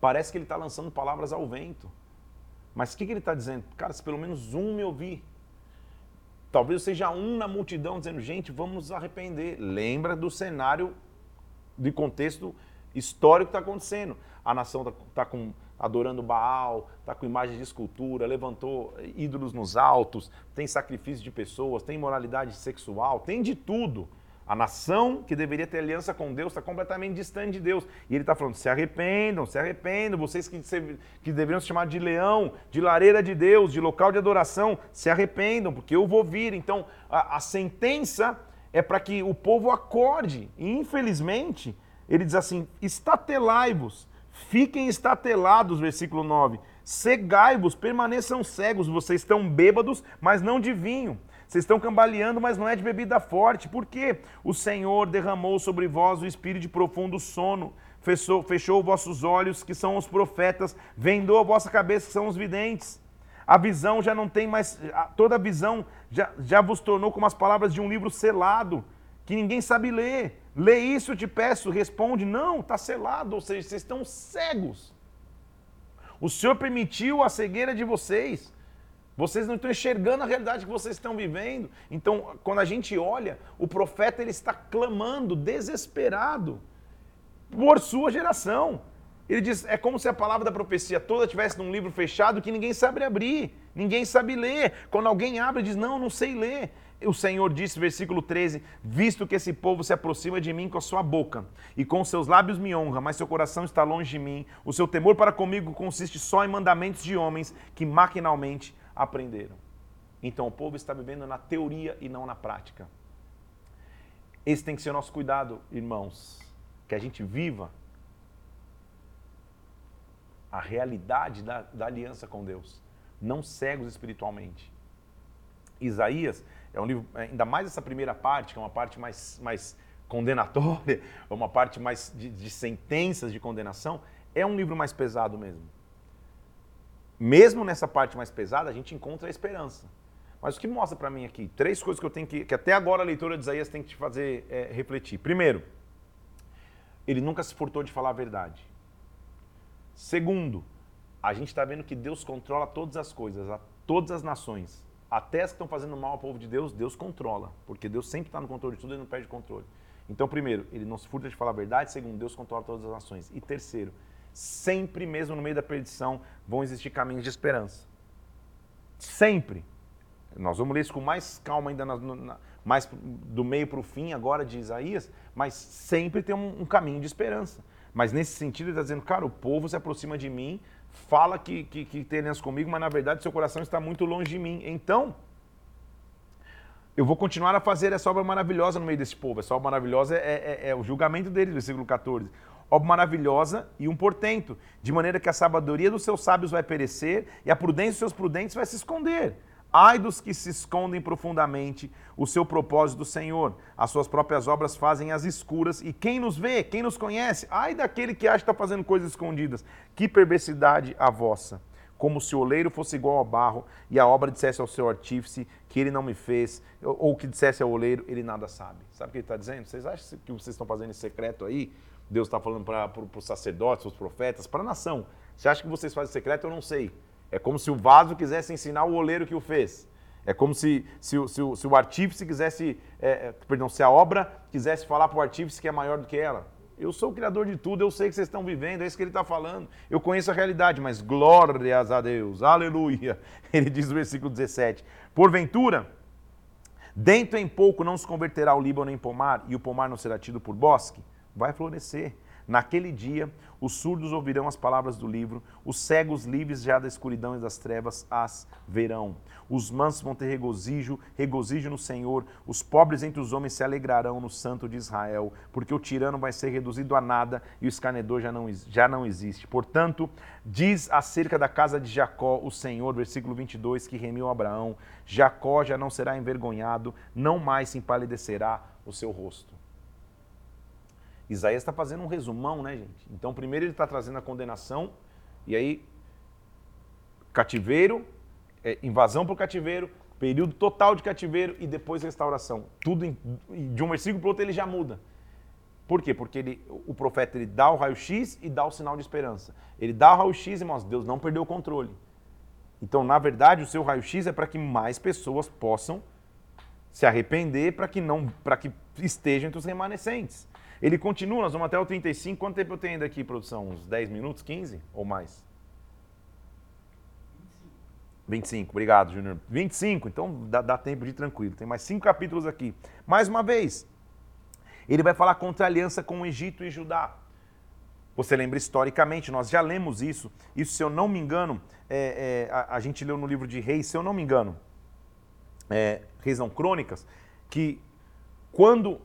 Parece que ele está lançando palavras ao vento. Mas o que, que ele está dizendo? Cara, se pelo menos um me ouvir, talvez seja um na multidão dizendo, gente, vamos arrepender. Lembra do cenário de contexto histórico que está acontecendo. A nação está tá com adorando Baal, está com imagens de escultura, levantou ídolos nos altos, tem sacrifício de pessoas, tem moralidade sexual, tem de tudo. A nação que deveria ter aliança com Deus está completamente distante de Deus. E ele está falando: se arrependam, se arrependam, vocês que, se, que deveriam se chamar de leão, de lareira de Deus, de local de adoração, se arrependam, porque eu vou vir. Então, a, a sentença é para que o povo acorde. E, infelizmente, ele diz assim: estatelai-vos, fiquem estatelados, versículo 9. Cegai-vos, permaneçam cegos, vocês estão bêbados, mas não de vinho vocês estão cambaleando, mas não é de bebida forte. Por quê? O Senhor derramou sobre vós o espírito de profundo sono, fechou, fechou vossos olhos, que são os profetas, vendou a vossa cabeça, que são os videntes. A visão já não tem mais, toda a visão já, já vos tornou como as palavras de um livro selado, que ninguém sabe ler. Lê isso, eu te peço, responde, não, está selado, ou seja, vocês estão cegos. O Senhor permitiu a cegueira de vocês. Vocês não estão enxergando a realidade que vocês estão vivendo. Então, quando a gente olha, o profeta ele está clamando, desesperado, por sua geração. Ele diz: é como se a palavra da profecia toda estivesse num livro fechado que ninguém sabe abrir, ninguém sabe ler. Quando alguém abre, diz: não, não sei ler. O Senhor disse, versículo 13: Visto que esse povo se aproxima de mim com a sua boca e com seus lábios me honra, mas seu coração está longe de mim, o seu temor para comigo consiste só em mandamentos de homens que maquinalmente aprenderam. Então o povo está vivendo na teoria e não na prática. Esse tem que ser o nosso cuidado, irmãos, que a gente viva a realidade da, da aliança com Deus, não cegos espiritualmente. Isaías é um livro, ainda mais essa primeira parte, que é uma parte mais, mais condenatória, [LAUGHS] uma parte mais de, de sentenças de condenação, é um livro mais pesado mesmo mesmo nessa parte mais pesada, a gente encontra a esperança. Mas o que mostra para mim aqui? Três coisas que eu tenho que. que até agora a leitura de Isaías tem que te fazer é, refletir. Primeiro, ele nunca se furtou de falar a verdade. Segundo, a gente está vendo que Deus controla todas as coisas, a todas as nações. Até as que estão fazendo mal ao povo de Deus, Deus controla. Porque Deus sempre está no controle de tudo e não perde controle. Então, primeiro, ele não se furta de falar a verdade. Segundo, Deus controla todas as nações. E terceiro, sempre mesmo no meio da perdição vão existir caminhos de esperança. Sempre. Nós vamos ler isso com mais calma ainda, na, na, mais do meio para o fim agora de Isaías, mas sempre tem um, um caminho de esperança. Mas nesse sentido ele está dizendo, cara, o povo se aproxima de mim, fala que, que, que tem aliança comigo, mas na verdade seu coração está muito longe de mim. Então, eu vou continuar a fazer essa obra maravilhosa no meio desse povo. Essa obra maravilhosa é, é, é o julgamento deles, versículo 14 obra maravilhosa e um portento, de maneira que a sabedoria dos seus sábios vai perecer e a prudência dos seus prudentes vai se esconder. Ai dos que se escondem profundamente o seu propósito do Senhor. As suas próprias obras fazem as escuras. E quem nos vê, quem nos conhece? Ai daquele que acha que está fazendo coisas escondidas. Que perversidade a vossa. Como se o oleiro fosse igual ao barro e a obra dissesse ao seu artífice que ele não me fez, ou que dissesse ao oleiro, ele nada sabe. Sabe o que ele está dizendo? Vocês acham que vocês estão fazendo em secreto aí? Deus está falando para os sacerdotes, os profetas, para a nação. Você acha que vocês fazem secreto? Eu não sei. É como se o vaso quisesse ensinar o oleiro que o fez. É como se, se, se, se o artífice quisesse, é, é, perdão, se a obra quisesse falar para o artífice que é maior do que ela. Eu sou o criador de tudo, eu sei que vocês estão vivendo, é isso que ele está falando. Eu conheço a realidade, mas glórias a Deus, aleluia. [LAUGHS] Ele diz no versículo 17: Porventura, dentro em pouco não se converterá o Líbano em pomar, e o pomar não será tido por bosque? Vai florescer. Naquele dia, os surdos ouvirão as palavras do livro, os cegos livres já da escuridão e das trevas as verão. Os mansos vão ter regozijo, regozijo no Senhor, os pobres entre os homens se alegrarão no Santo de Israel, porque o tirano vai ser reduzido a nada e o escarnecedor já não, já não existe. Portanto, diz acerca da casa de Jacó o Senhor, versículo 22, que remiu Abraão: Jacó já não será envergonhado, não mais se empalidecerá o seu rosto. Isaías está fazendo um resumão, né, gente? Então, primeiro ele está trazendo a condenação, e aí, cativeiro, é, invasão para o cativeiro, período total de cativeiro e depois restauração. Tudo em, de um versículo para o outro ele já muda. Por quê? Porque ele, o profeta ele dá o raio-x e dá o sinal de esperança. Ele dá o raio-x e mostra, Deus não perdeu o controle. Então, na verdade, o seu raio-x é para que mais pessoas possam se arrepender para que não, para que estejam entre os remanescentes. Ele continua, nós vamos até o 35. Quanto tempo eu tenho ainda aqui, produção? Uns 10 minutos, 15 ou mais? 25, obrigado, Júnior. 25, então dá, dá tempo de ir tranquilo. Tem mais cinco capítulos aqui. Mais uma vez, ele vai falar contra a aliança com o Egito e Judá. Você lembra historicamente, nós já lemos isso. Isso, se eu não me engano, é, é, a, a, gente leu no livro de Reis, se eu não me engano, é, Reis não Crônicas, que quando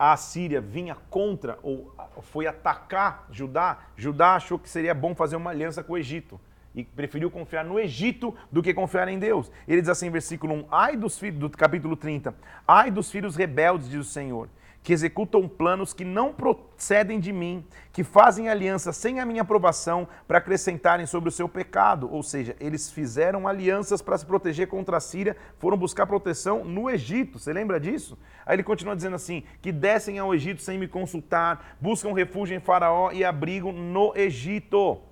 a Assíria vinha contra ou foi atacar Judá, Judá achou que seria bom fazer uma aliança com o Egito e preferiu confiar no Egito do que confiar em Deus. Ele diz assim versículo 1, ai dos filhos, do capítulo 30, ai dos filhos rebeldes, diz o Senhor, que executam planos que não procedem de mim, que fazem aliança sem a minha aprovação para acrescentarem sobre o seu pecado. Ou seja, eles fizeram alianças para se proteger contra a Síria, foram buscar proteção no Egito. Você lembra disso? Aí ele continua dizendo assim: que descem ao Egito sem me consultar, buscam refúgio em Faraó e abrigo no Egito.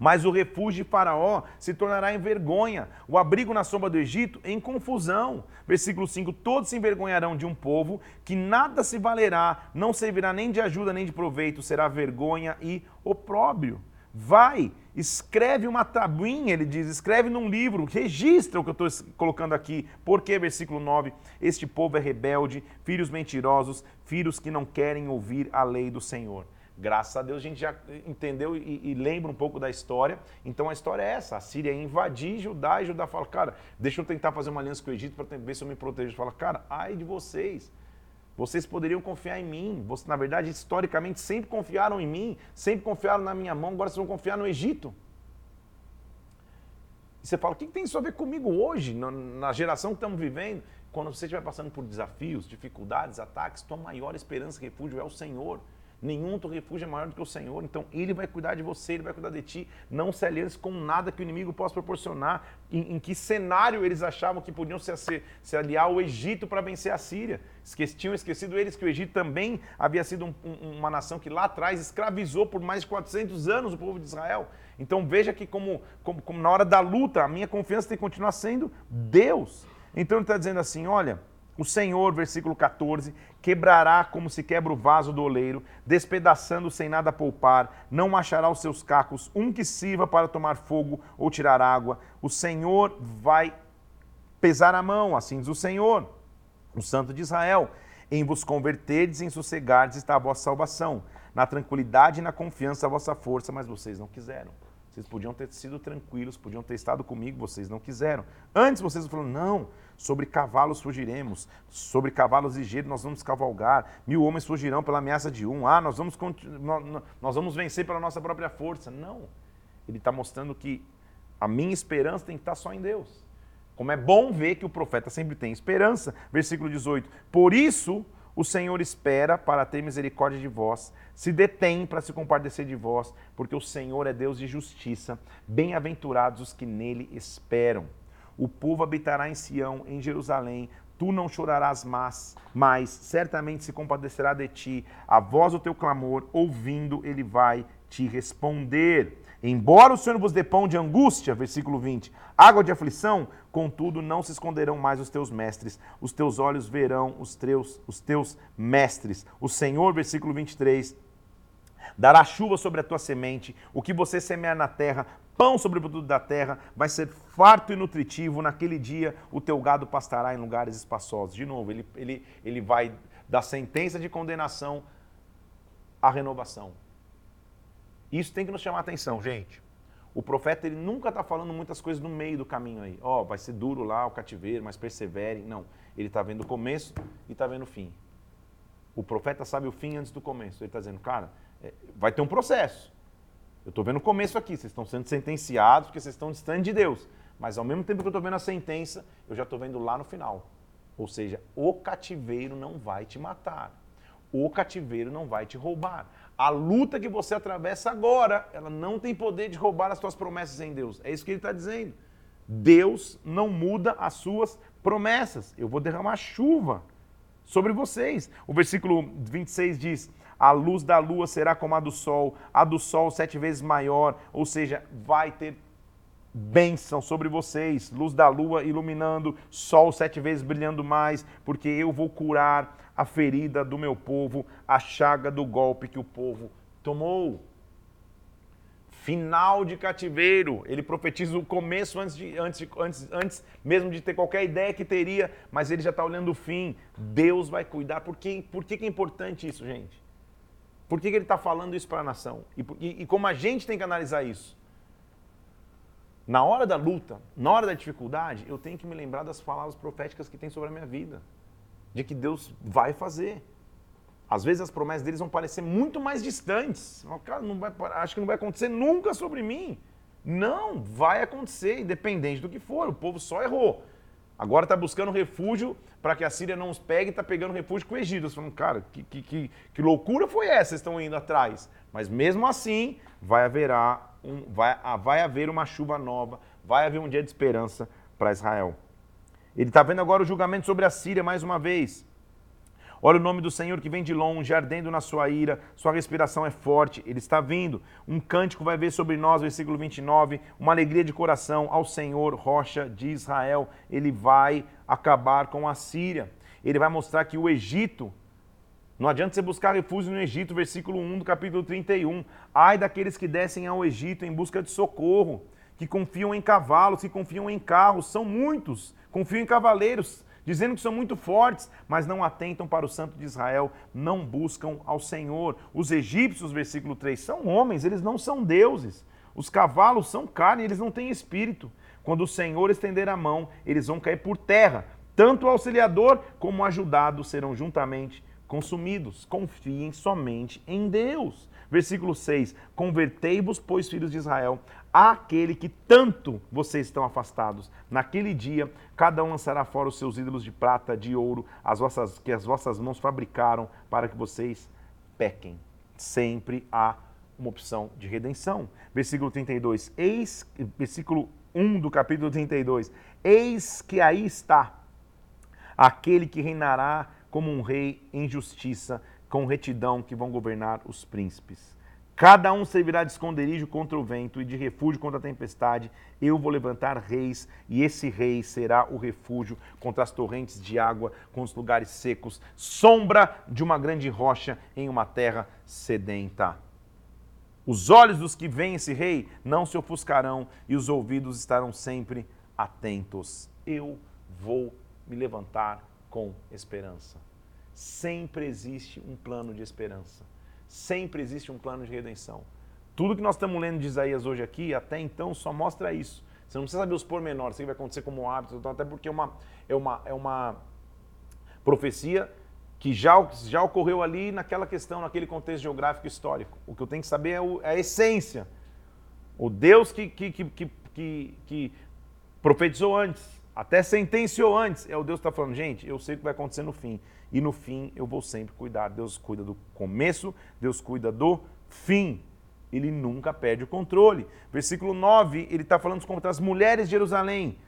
Mas o refúgio de Faraó se tornará em vergonha, o abrigo na sombra do Egito em confusão. Versículo 5: Todos se envergonharão de um povo que nada se valerá, não servirá nem de ajuda nem de proveito, será vergonha e opróbrio. Vai, escreve uma tabuinha, ele diz, escreve num livro, registra o que eu estou colocando aqui. Porque, versículo 9, este povo é rebelde, filhos mentirosos, filhos que não querem ouvir a lei do Senhor. Graças a Deus a gente já entendeu e, e, lembra um pouco da história. Então a história é essa: a Síria invadir Judá e Judá fala, cara, deixa eu tentar fazer uma aliança com o Egito para ver se eu me protejo. Fala, cara, ai de vocês. Vocês poderiam confiar em mim. Vocês, na verdade, historicamente, sempre confiaram em mim, sempre confiaram na minha mão, agora vocês vão confiar no Egito. E você fala, o que tem isso a ver comigo hoje, na, geração que estamos vivendo? Quando você estiver passando por desafios, dificuldades, ataques, tua maior esperança e refúgio é o Senhor. Nenhum outro refúgio é maior do que o Senhor. Então, Ele vai cuidar de você, Ele vai cuidar de ti. Não se aliance com nada que o inimigo possa proporcionar. Em, em que cenário eles achavam que podiam se, se, se aliar ao Egito para vencer a Síria? Esque, tinham esquecido eles que o Egito também havia sido um, um, uma nação que lá atrás escravizou por mais de 400 anos o povo de Israel. Então, veja que, como, como, como na hora da luta, a minha confiança tem que continuar sendo Deus. Então, Ele está dizendo assim: olha. O Senhor, versículo 14, quebrará como se quebra o vaso do oleiro, despedaçando sem nada poupar, não achará os seus cacos um que sirva para tomar fogo ou tirar água. O Senhor vai pesar a mão, assim diz o Senhor, o Santo de Israel. Em vos converterdes e em sossegardes está a vossa salvação, na tranquilidade e na confiança a vossa força, mas vocês não quiseram. Vocês podiam ter sido tranquilos, podiam ter estado comigo, vocês não quiseram. Antes vocês falaram, não, sobre cavalos fugiremos, sobre cavalos ligeiros nós vamos cavalgar, mil homens fugirão pela ameaça de um, ah, nós vamos, nós vamos vencer pela nossa própria força. Não. Ele está mostrando que a minha esperança tem que estar só em Deus. Como é bom ver que o profeta sempre tem esperança. Versículo 18. Por isso o Senhor espera para ter misericórdia de vós, se detém para se compadecer de vós, porque o Senhor é Deus de justiça. Bem-aventurados os que nele esperam. O povo habitará em Sião, em Jerusalém. Tu não chorarás mais, mas certamente se compadecerá de ti. A voz do teu clamor, ouvindo, ele vai te responder. Embora o Senhor vos dê pão de angústia, versículo 20, água de aflição, contudo não se esconderão mais os teus mestres, os teus olhos verão os teus, os teus mestres. O Senhor, versículo 23, dará chuva sobre a tua semente, o que você semear na terra, pão sobre o produto da terra, vai ser farto e nutritivo. Naquele dia o teu gado pastará em lugares espaçosos. De novo, ele, ele, ele vai da sentença de condenação à renovação. Isso tem que nos chamar a atenção, gente. O profeta ele nunca está falando muitas coisas no meio do caminho aí. Ó, oh, vai ser duro lá o cativeiro, mas perseverem. Não. Ele está vendo o começo e está vendo o fim. O profeta sabe o fim antes do começo. Ele está dizendo, cara, é, vai ter um processo. Eu estou vendo o começo aqui. Vocês estão sendo sentenciados porque vocês estão distantes de Deus. Mas ao mesmo tempo que eu estou vendo a sentença, eu já estou vendo lá no final. Ou seja, o cativeiro não vai te matar. O cativeiro não vai te roubar. A luta que você atravessa agora, ela não tem poder de roubar as suas promessas em Deus. É isso que ele está dizendo. Deus não muda as suas promessas. Eu vou derramar chuva sobre vocês. O versículo 26 diz: A luz da lua será como a do sol, a do sol sete vezes maior, ou seja, vai ter bênção sobre vocês, luz da lua iluminando, sol sete vezes brilhando mais, porque eu vou curar a ferida do meu povo, a chaga do golpe que o povo tomou. Final de cativeiro. Ele profetiza o começo antes, de, antes, antes, antes mesmo de ter qualquer ideia que teria, mas ele já está olhando o fim. Deus vai cuidar. Por que, por que, que é importante isso, gente? Por que, que ele está falando isso para a nação? E, e, e como a gente tem que analisar isso? Na hora da luta, na hora da dificuldade, eu tenho que me lembrar das palavras proféticas que tem sobre a minha vida. De que Deus vai fazer. Às vezes as promessas deles vão parecer muito mais distantes. Cara, não vai, acho que não vai acontecer nunca sobre mim. Não, vai acontecer, independente do que for. O povo só errou. Agora está buscando refúgio para que a Síria não os pegue e está pegando refúgio com o Egito. Eles falam, cara, que, que, que, loucura foi essa? Vocês estão indo atrás. Mas mesmo assim, vai, haverá um, vai, vai haver uma chuva nova, vai haver um dia de esperança para Israel. Ele está vendo agora o julgamento sobre a Síria mais uma vez. Olha o nome do Senhor que vem de longe, ardendo na sua ira, sua respiração é forte, ele está vindo. Um cântico vai vir sobre nós, versículo 29, uma alegria de coração ao Senhor, rocha de Israel. Ele vai acabar com a Síria. Ele vai mostrar que o Egito não adianta você buscar refúgio no Egito, versículo 1 do capítulo 31. Ai daqueles que descem ao Egito em busca de socorro, que confiam em cavalos, que confiam em carros, são muitos, confiam em cavaleiros, dizendo que são muito fortes, mas não atentam para o Santo de Israel, não buscam ao Senhor. Os egípcios, versículo 3, são homens, eles não são deuses. Os cavalos são carne, eles não têm espírito. Quando o Senhor estender a mão, eles vão cair por terra. Tanto o auxiliador como o ajudado serão juntamente consumidos. Confiem somente em Deus. Versículo 6: Convertei-vos, pois, filhos de Israel, àquele que tanto vocês estão afastados. Naquele dia, cada um lançará fora os seus ídolos de prata, de ouro, as vossas, que as vossas mãos fabricaram, para que vocês pequem. Sempre há uma opção de redenção. Versículo 32, eis, versículo 1 do capítulo 32, eis que aí está aquele que reinará como um rei em justiça, com retidão que vão governar os príncipes. Cada um servirá de esconderijo contra o vento e de refúgio contra a tempestade. Eu vou levantar reis, e esse rei será o refúgio contra as torrentes de água, com os lugares secos, sombra de uma grande rocha em uma terra sedenta. Os olhos dos que veem esse rei não se ofuscarão, e os ouvidos estarão sempre atentos. Eu vou me levantar com esperança. Sempre existe um plano de esperança. Sempre existe um plano de redenção. Tudo que nós estamos lendo de Isaías hoje aqui, até então, só mostra isso. Você não precisa saber os pormenores, o que vai acontecer como hábito, então, até porque é uma, é uma, é uma profecia que já, já ocorreu ali naquela questão, naquele contexto geográfico histórico. O que eu tenho que saber é, o, é a essência. O Deus que, que, que, que, que profetizou antes, até sentenciou antes. É o Deus que está falando, gente, eu sei o que vai acontecer no fim. E no fim eu vou sempre cuidar. Deus cuida do começo, Deus cuida do fim. Ele nunca perde o controle. Versículo 9, ele está falando contra as mulheres de Jerusalém.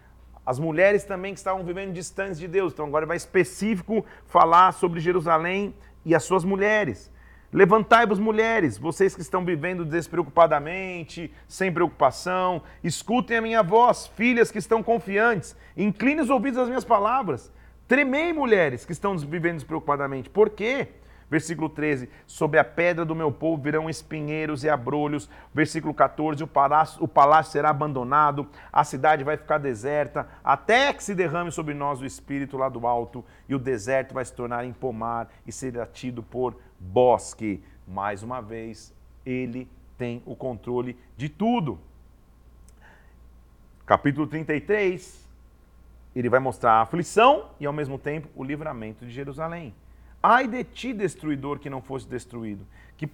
As mulheres também que estavam vivendo distantes de Deus. Então agora vai específico falar sobre Jerusalém e as suas mulheres. Levantai-vos, mulheres, vocês que estão vivendo despreocupadamente, sem preocupação, escutem a minha voz, filhas que estão confiantes, inclinem os ouvidos às minhas palavras. Tremei, mulheres que estão vivendo despreocupadamente. Por quê? Versículo 13: Sobre a pedra do meu povo virão espinheiros e abrolhos. Versículo 14: o palácio, o palácio será abandonado, a cidade vai ficar deserta, até que se derrame sobre nós o espírito lá do alto, e o deserto vai se tornar em pomar e será tido por bosque. Mais uma vez, ele tem o controle de tudo. Capítulo 33, ele vai mostrar a aflição e ao mesmo tempo o livramento de Jerusalém. Ai de ti, destruidor, que não fosse destruído, que,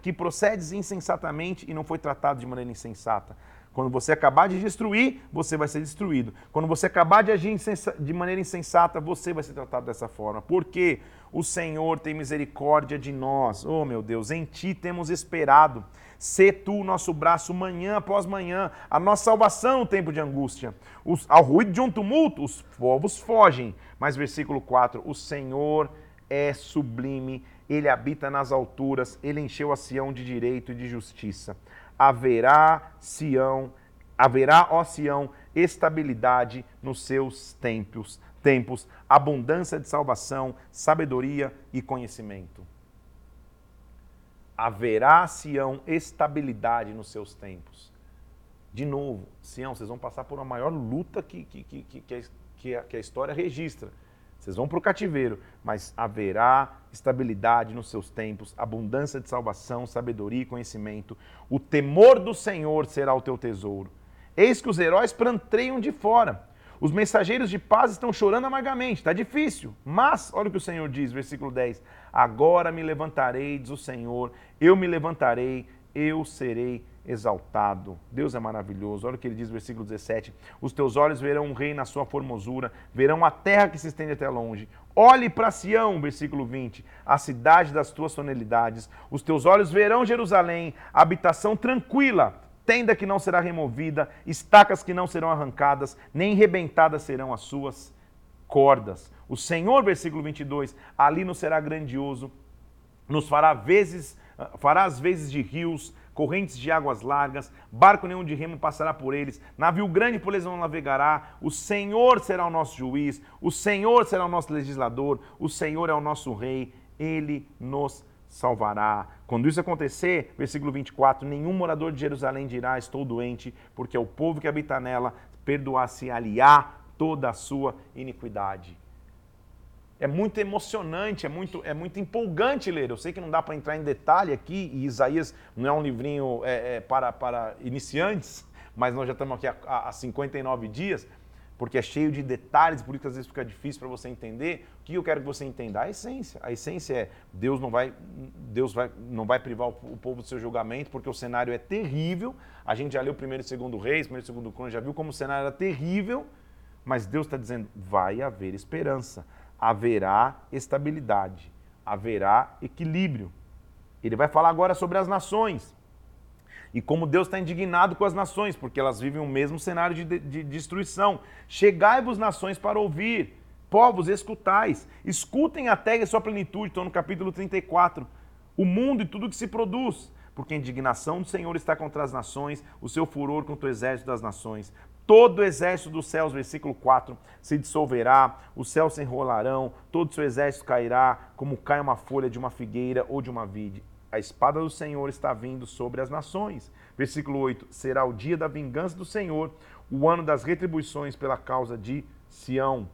que procedes insensatamente e não foi tratado de maneira insensata. Quando você acabar de destruir, você vai ser destruído. Quando você acabar de agir de maneira insensata, você vai ser tratado dessa forma. Porque o Senhor tem misericórdia de nós. Oh, meu Deus, em ti temos esperado. Sê tu o nosso braço manhã após manhã, a nossa salvação no tempo de angústia. Os, ao ruído de um tumulto, os povos fogem. Mas versículo 4: O Senhor é sublime, ele habita nas alturas, ele encheu a Sião de direito e de justiça. Haverá Sião, haverá, ó Sião, estabilidade nos seus tempos, tempos, abundância de salvação, sabedoria e conhecimento. Haverá, Sião, estabilidade nos seus tempos. De novo, Sião, vocês vão passar por uma maior luta que, que, que, que, que, a, que a história registra vocês vão para o cativeiro, mas haverá estabilidade nos seus tempos, abundância de salvação, sabedoria e conhecimento. O temor do Senhor será o teu tesouro. Eis que os heróis prantreiam de fora. Os mensageiros de paz estão chorando amargamente. Está difícil. Mas, olha o que o Senhor diz, versículo 10. Agora me levantarei, diz o Senhor. Eu me levantarei, eu serei exaltado. Deus é maravilhoso. Olha o que ele diz versículo 17: Os teus olhos verão um rei na sua formosura, verão a terra que se estende até longe. Olhe para Sião, versículo 20, a cidade das tuas sonelidades. Os teus olhos verão Jerusalém, habitação tranquila, tenda que não será removida, estacas que não serão arrancadas, nem rebentadas serão as suas cordas. O Senhor, versículo 22, ali nos será grandioso, nos fará vezes, fará as vezes de rios, correntes de águas largas, barco nenhum de remo passará por eles, navio grande por eles não navegará, o Senhor será o nosso juiz, o Senhor será o nosso legislador, o Senhor é o nosso rei, ele nos salvará. Quando isso acontecer, versículo 24, nenhum morador de Jerusalém dirá, estou doente, porque o povo que habita nela perdoar-se-á toda a sua iniquidade é muito emocionante, é muito, é muito empolgante ler. Eu sei que não dá para entrar em detalhe aqui, e Isaías não é um livrinho é, é, para, para iniciantes, mas nós já estamos aqui há, há 59 dias, porque é cheio de detalhes, por isso que às vezes fica difícil para você entender. O que eu quero que você entenda? A essência. A essência é Deus não vai, Deus vai, não vai privar o povo do seu julgamento, porque o cenário é terrível. A gente já leu o primeiro e segundo reis, primeiro e segundo crônicas, já viu como o cenário era terrível, mas Deus está dizendo, vai haver esperança haverá estabilidade, haverá equilíbrio. Ele vai falar agora sobre as nações e como Deus está indignado com as nações, porque elas vivem o mesmo cenário de, de, de destruição. Chegai-vos, nações, para ouvir, povos, escutais, escutem a terra e sua plenitude, estou no capítulo 34, o mundo e tudo que se produz. Porque a indignação do Senhor está contra as nações, o seu furor contra o exército das nações. Todo o exército dos céus, versículo 4, se dissolverá, os céus se enrolarão, todo o seu exército cairá, como cai uma folha de uma figueira ou de uma vide. A espada do Senhor está vindo sobre as nações. Versículo 8: Será o dia da vingança do Senhor, o ano das retribuições pela causa de Sião.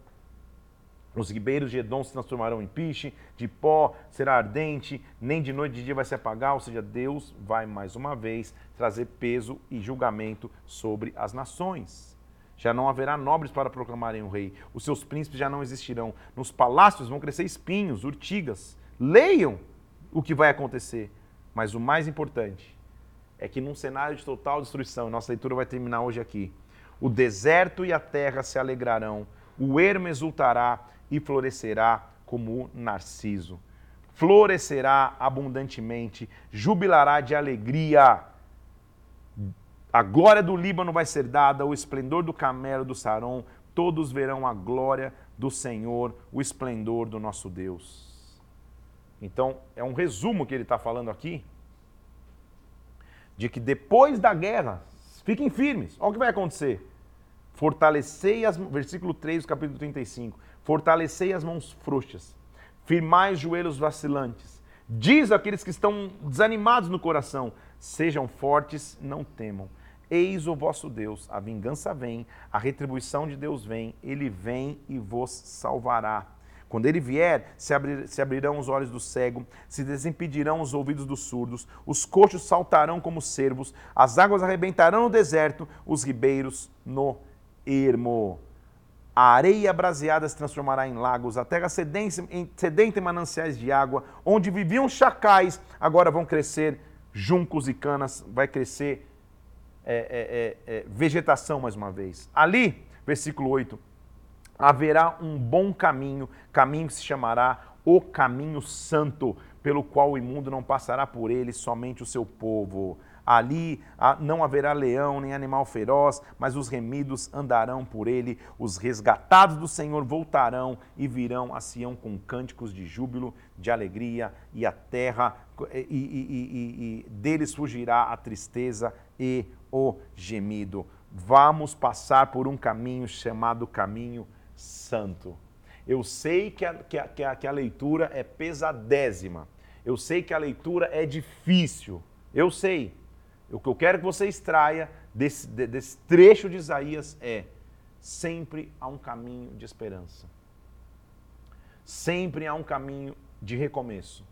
Os ribeiros de Edom se transformarão em piche, de pó será ardente, nem de noite de dia vai se apagar, ou seja, Deus vai mais uma vez trazer peso e julgamento sobre as nações. Já não haverá nobres para proclamarem o rei, os seus príncipes já não existirão, nos palácios vão crescer espinhos, urtigas. Leiam o que vai acontecer, mas o mais importante é que num cenário de total destruição, nossa leitura vai terminar hoje aqui, o deserto e a terra se alegrarão, o ermo exultará e florescerá como o narciso. Florescerá abundantemente, jubilará de alegria. A glória do Líbano vai ser dada, o esplendor do camelo do Saron, todos verão a glória do Senhor, o esplendor do nosso Deus. Então, é um resumo que ele está falando aqui, de que depois da guerra, fiquem firmes. Olha o que vai acontecer. Fortalecei as. Versículo 3 do capítulo 35. Fortalecei as mãos frouxas, firmai os joelhos vacilantes. Diz àqueles que estão desanimados no coração: sejam fortes, não temam. Eis o vosso Deus, a vingança vem, a retribuição de Deus vem, ele vem e vos salvará. Quando ele vier, se, abrir, se, abrirão os olhos do cego, se desimpedirão os ouvidos dos surdos, os coxos saltarão como cervos, as águas arrebentarão no deserto, os ribeiros no ermo. A areia braseada se transformará em lagos, a terra sedenta em mananciais de água, onde viviam chacais, agora vão crescer juncos e canas, vai crescer é, é, é, é, vegetação mais uma vez. Ali, versículo 8, haverá um bom caminho, caminho que se chamará o caminho santo, pelo qual o imundo não passará por ele, somente o seu povo. Ali não haverá leão nem animal feroz, mas os remidos andarão por ele. Os resgatados do Senhor voltarão e virão a Sião com cânticos de júbilo, de alegria, e a terra, e, e, e, e deles fugirá a tristeza e o gemido. Vamos passar por um caminho chamado caminho santo. Eu sei que a, que a, que a, que a leitura é pesadésima. Eu sei que a leitura é difícil. Eu sei. O que eu quero que você extraia desse, desse trecho de Isaías é: sempre há um caminho de esperança. Sempre há um caminho de recomeço.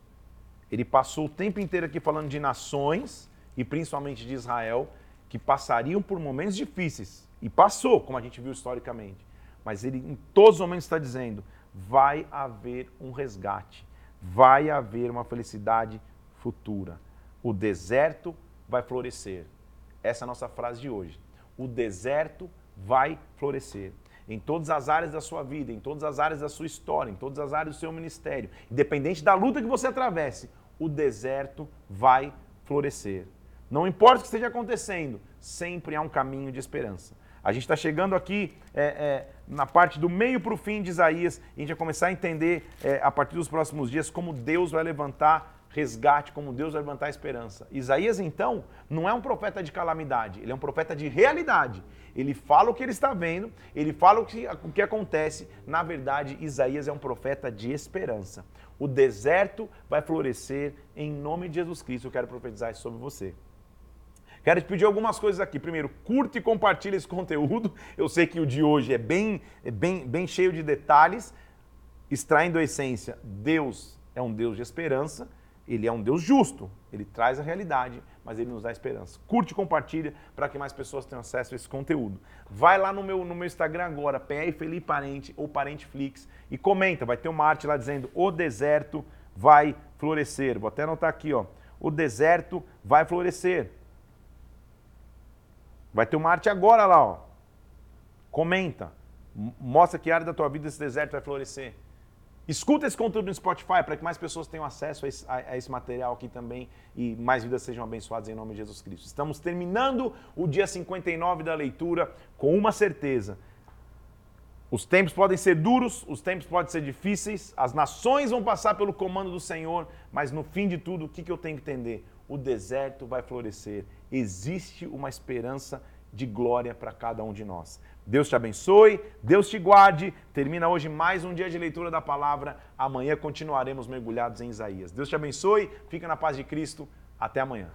Ele passou o tempo inteiro aqui falando de nações, e principalmente de Israel, que passariam por momentos difíceis. E passou, como a gente viu historicamente. Mas ele, em todos os momentos, está dizendo: vai haver um resgate, vai haver uma felicidade futura. O deserto vai florescer. Essa é a nossa frase de hoje. O deserto vai florescer. Em todas as áreas da sua vida, em todas as áreas da sua história, em todas as áreas do seu ministério, independente da luta que você atravesse, o deserto vai florescer. Não importa o que esteja acontecendo, sempre há um caminho de esperança. A gente está chegando aqui é, é, na parte do meio para o fim de Isaías e a gente vai começar a entender é, a partir dos próximos dias como Deus vai levantar resgate, como Deus vai levantar esperança. Isaías, então, não é um profeta de calamidade, ele é um profeta de realidade. Ele fala o que ele está vendo, ele fala o que, o que acontece. Na verdade, Isaías é um profeta de esperança. O deserto vai florescer em nome de Jesus Cristo. Eu quero profetizar isso sobre você. Quero te pedir algumas coisas aqui. Primeiro, curte e compartilhe esse [LAUGHS] conteúdo. Eu sei que o de hoje é bem, é bem, bem cheio de detalhes, extraindo a essência. Deus é um Deus de esperança, ele é um Deus justo, ele traz a realidade, mas ele nos dá esperança. Curte e compartilha para que mais pessoas tenham acesso a esse conteúdo. Vai lá no meu, no meu Instagram agora, PR Felipe Parente ou Parente Flix, e comenta. Vai ter uma arte lá dizendo: O deserto vai florescer. Vou até anotar aqui, ó. O deserto vai florescer. Vai ter uma arte agora lá, ó. Comenta. Mostra que área da tua vida esse deserto vai florescer. Escuta esse conteúdo no Spotify para que mais pessoas tenham acesso a esse, a, a esse, material aqui também e mais vidas sejam abençoadas em nome de Jesus Cristo. Estamos terminando o dia 59 da leitura com uma certeza. Os tempos podem ser duros, os tempos podem ser difíceis, as nações vão passar pelo comando do Senhor, mas no fim de tudo, o que, que eu tenho que entender? o deserto vai florescer. Existe uma esperança de glória para cada um de nós. Deus te abençoe, Deus te guarde. Termina hoje mais um dia de leitura da palavra. Amanhã continuaremos mergulhados em Isaías. Deus te abençoe, fica na paz de Cristo. Até amanhã.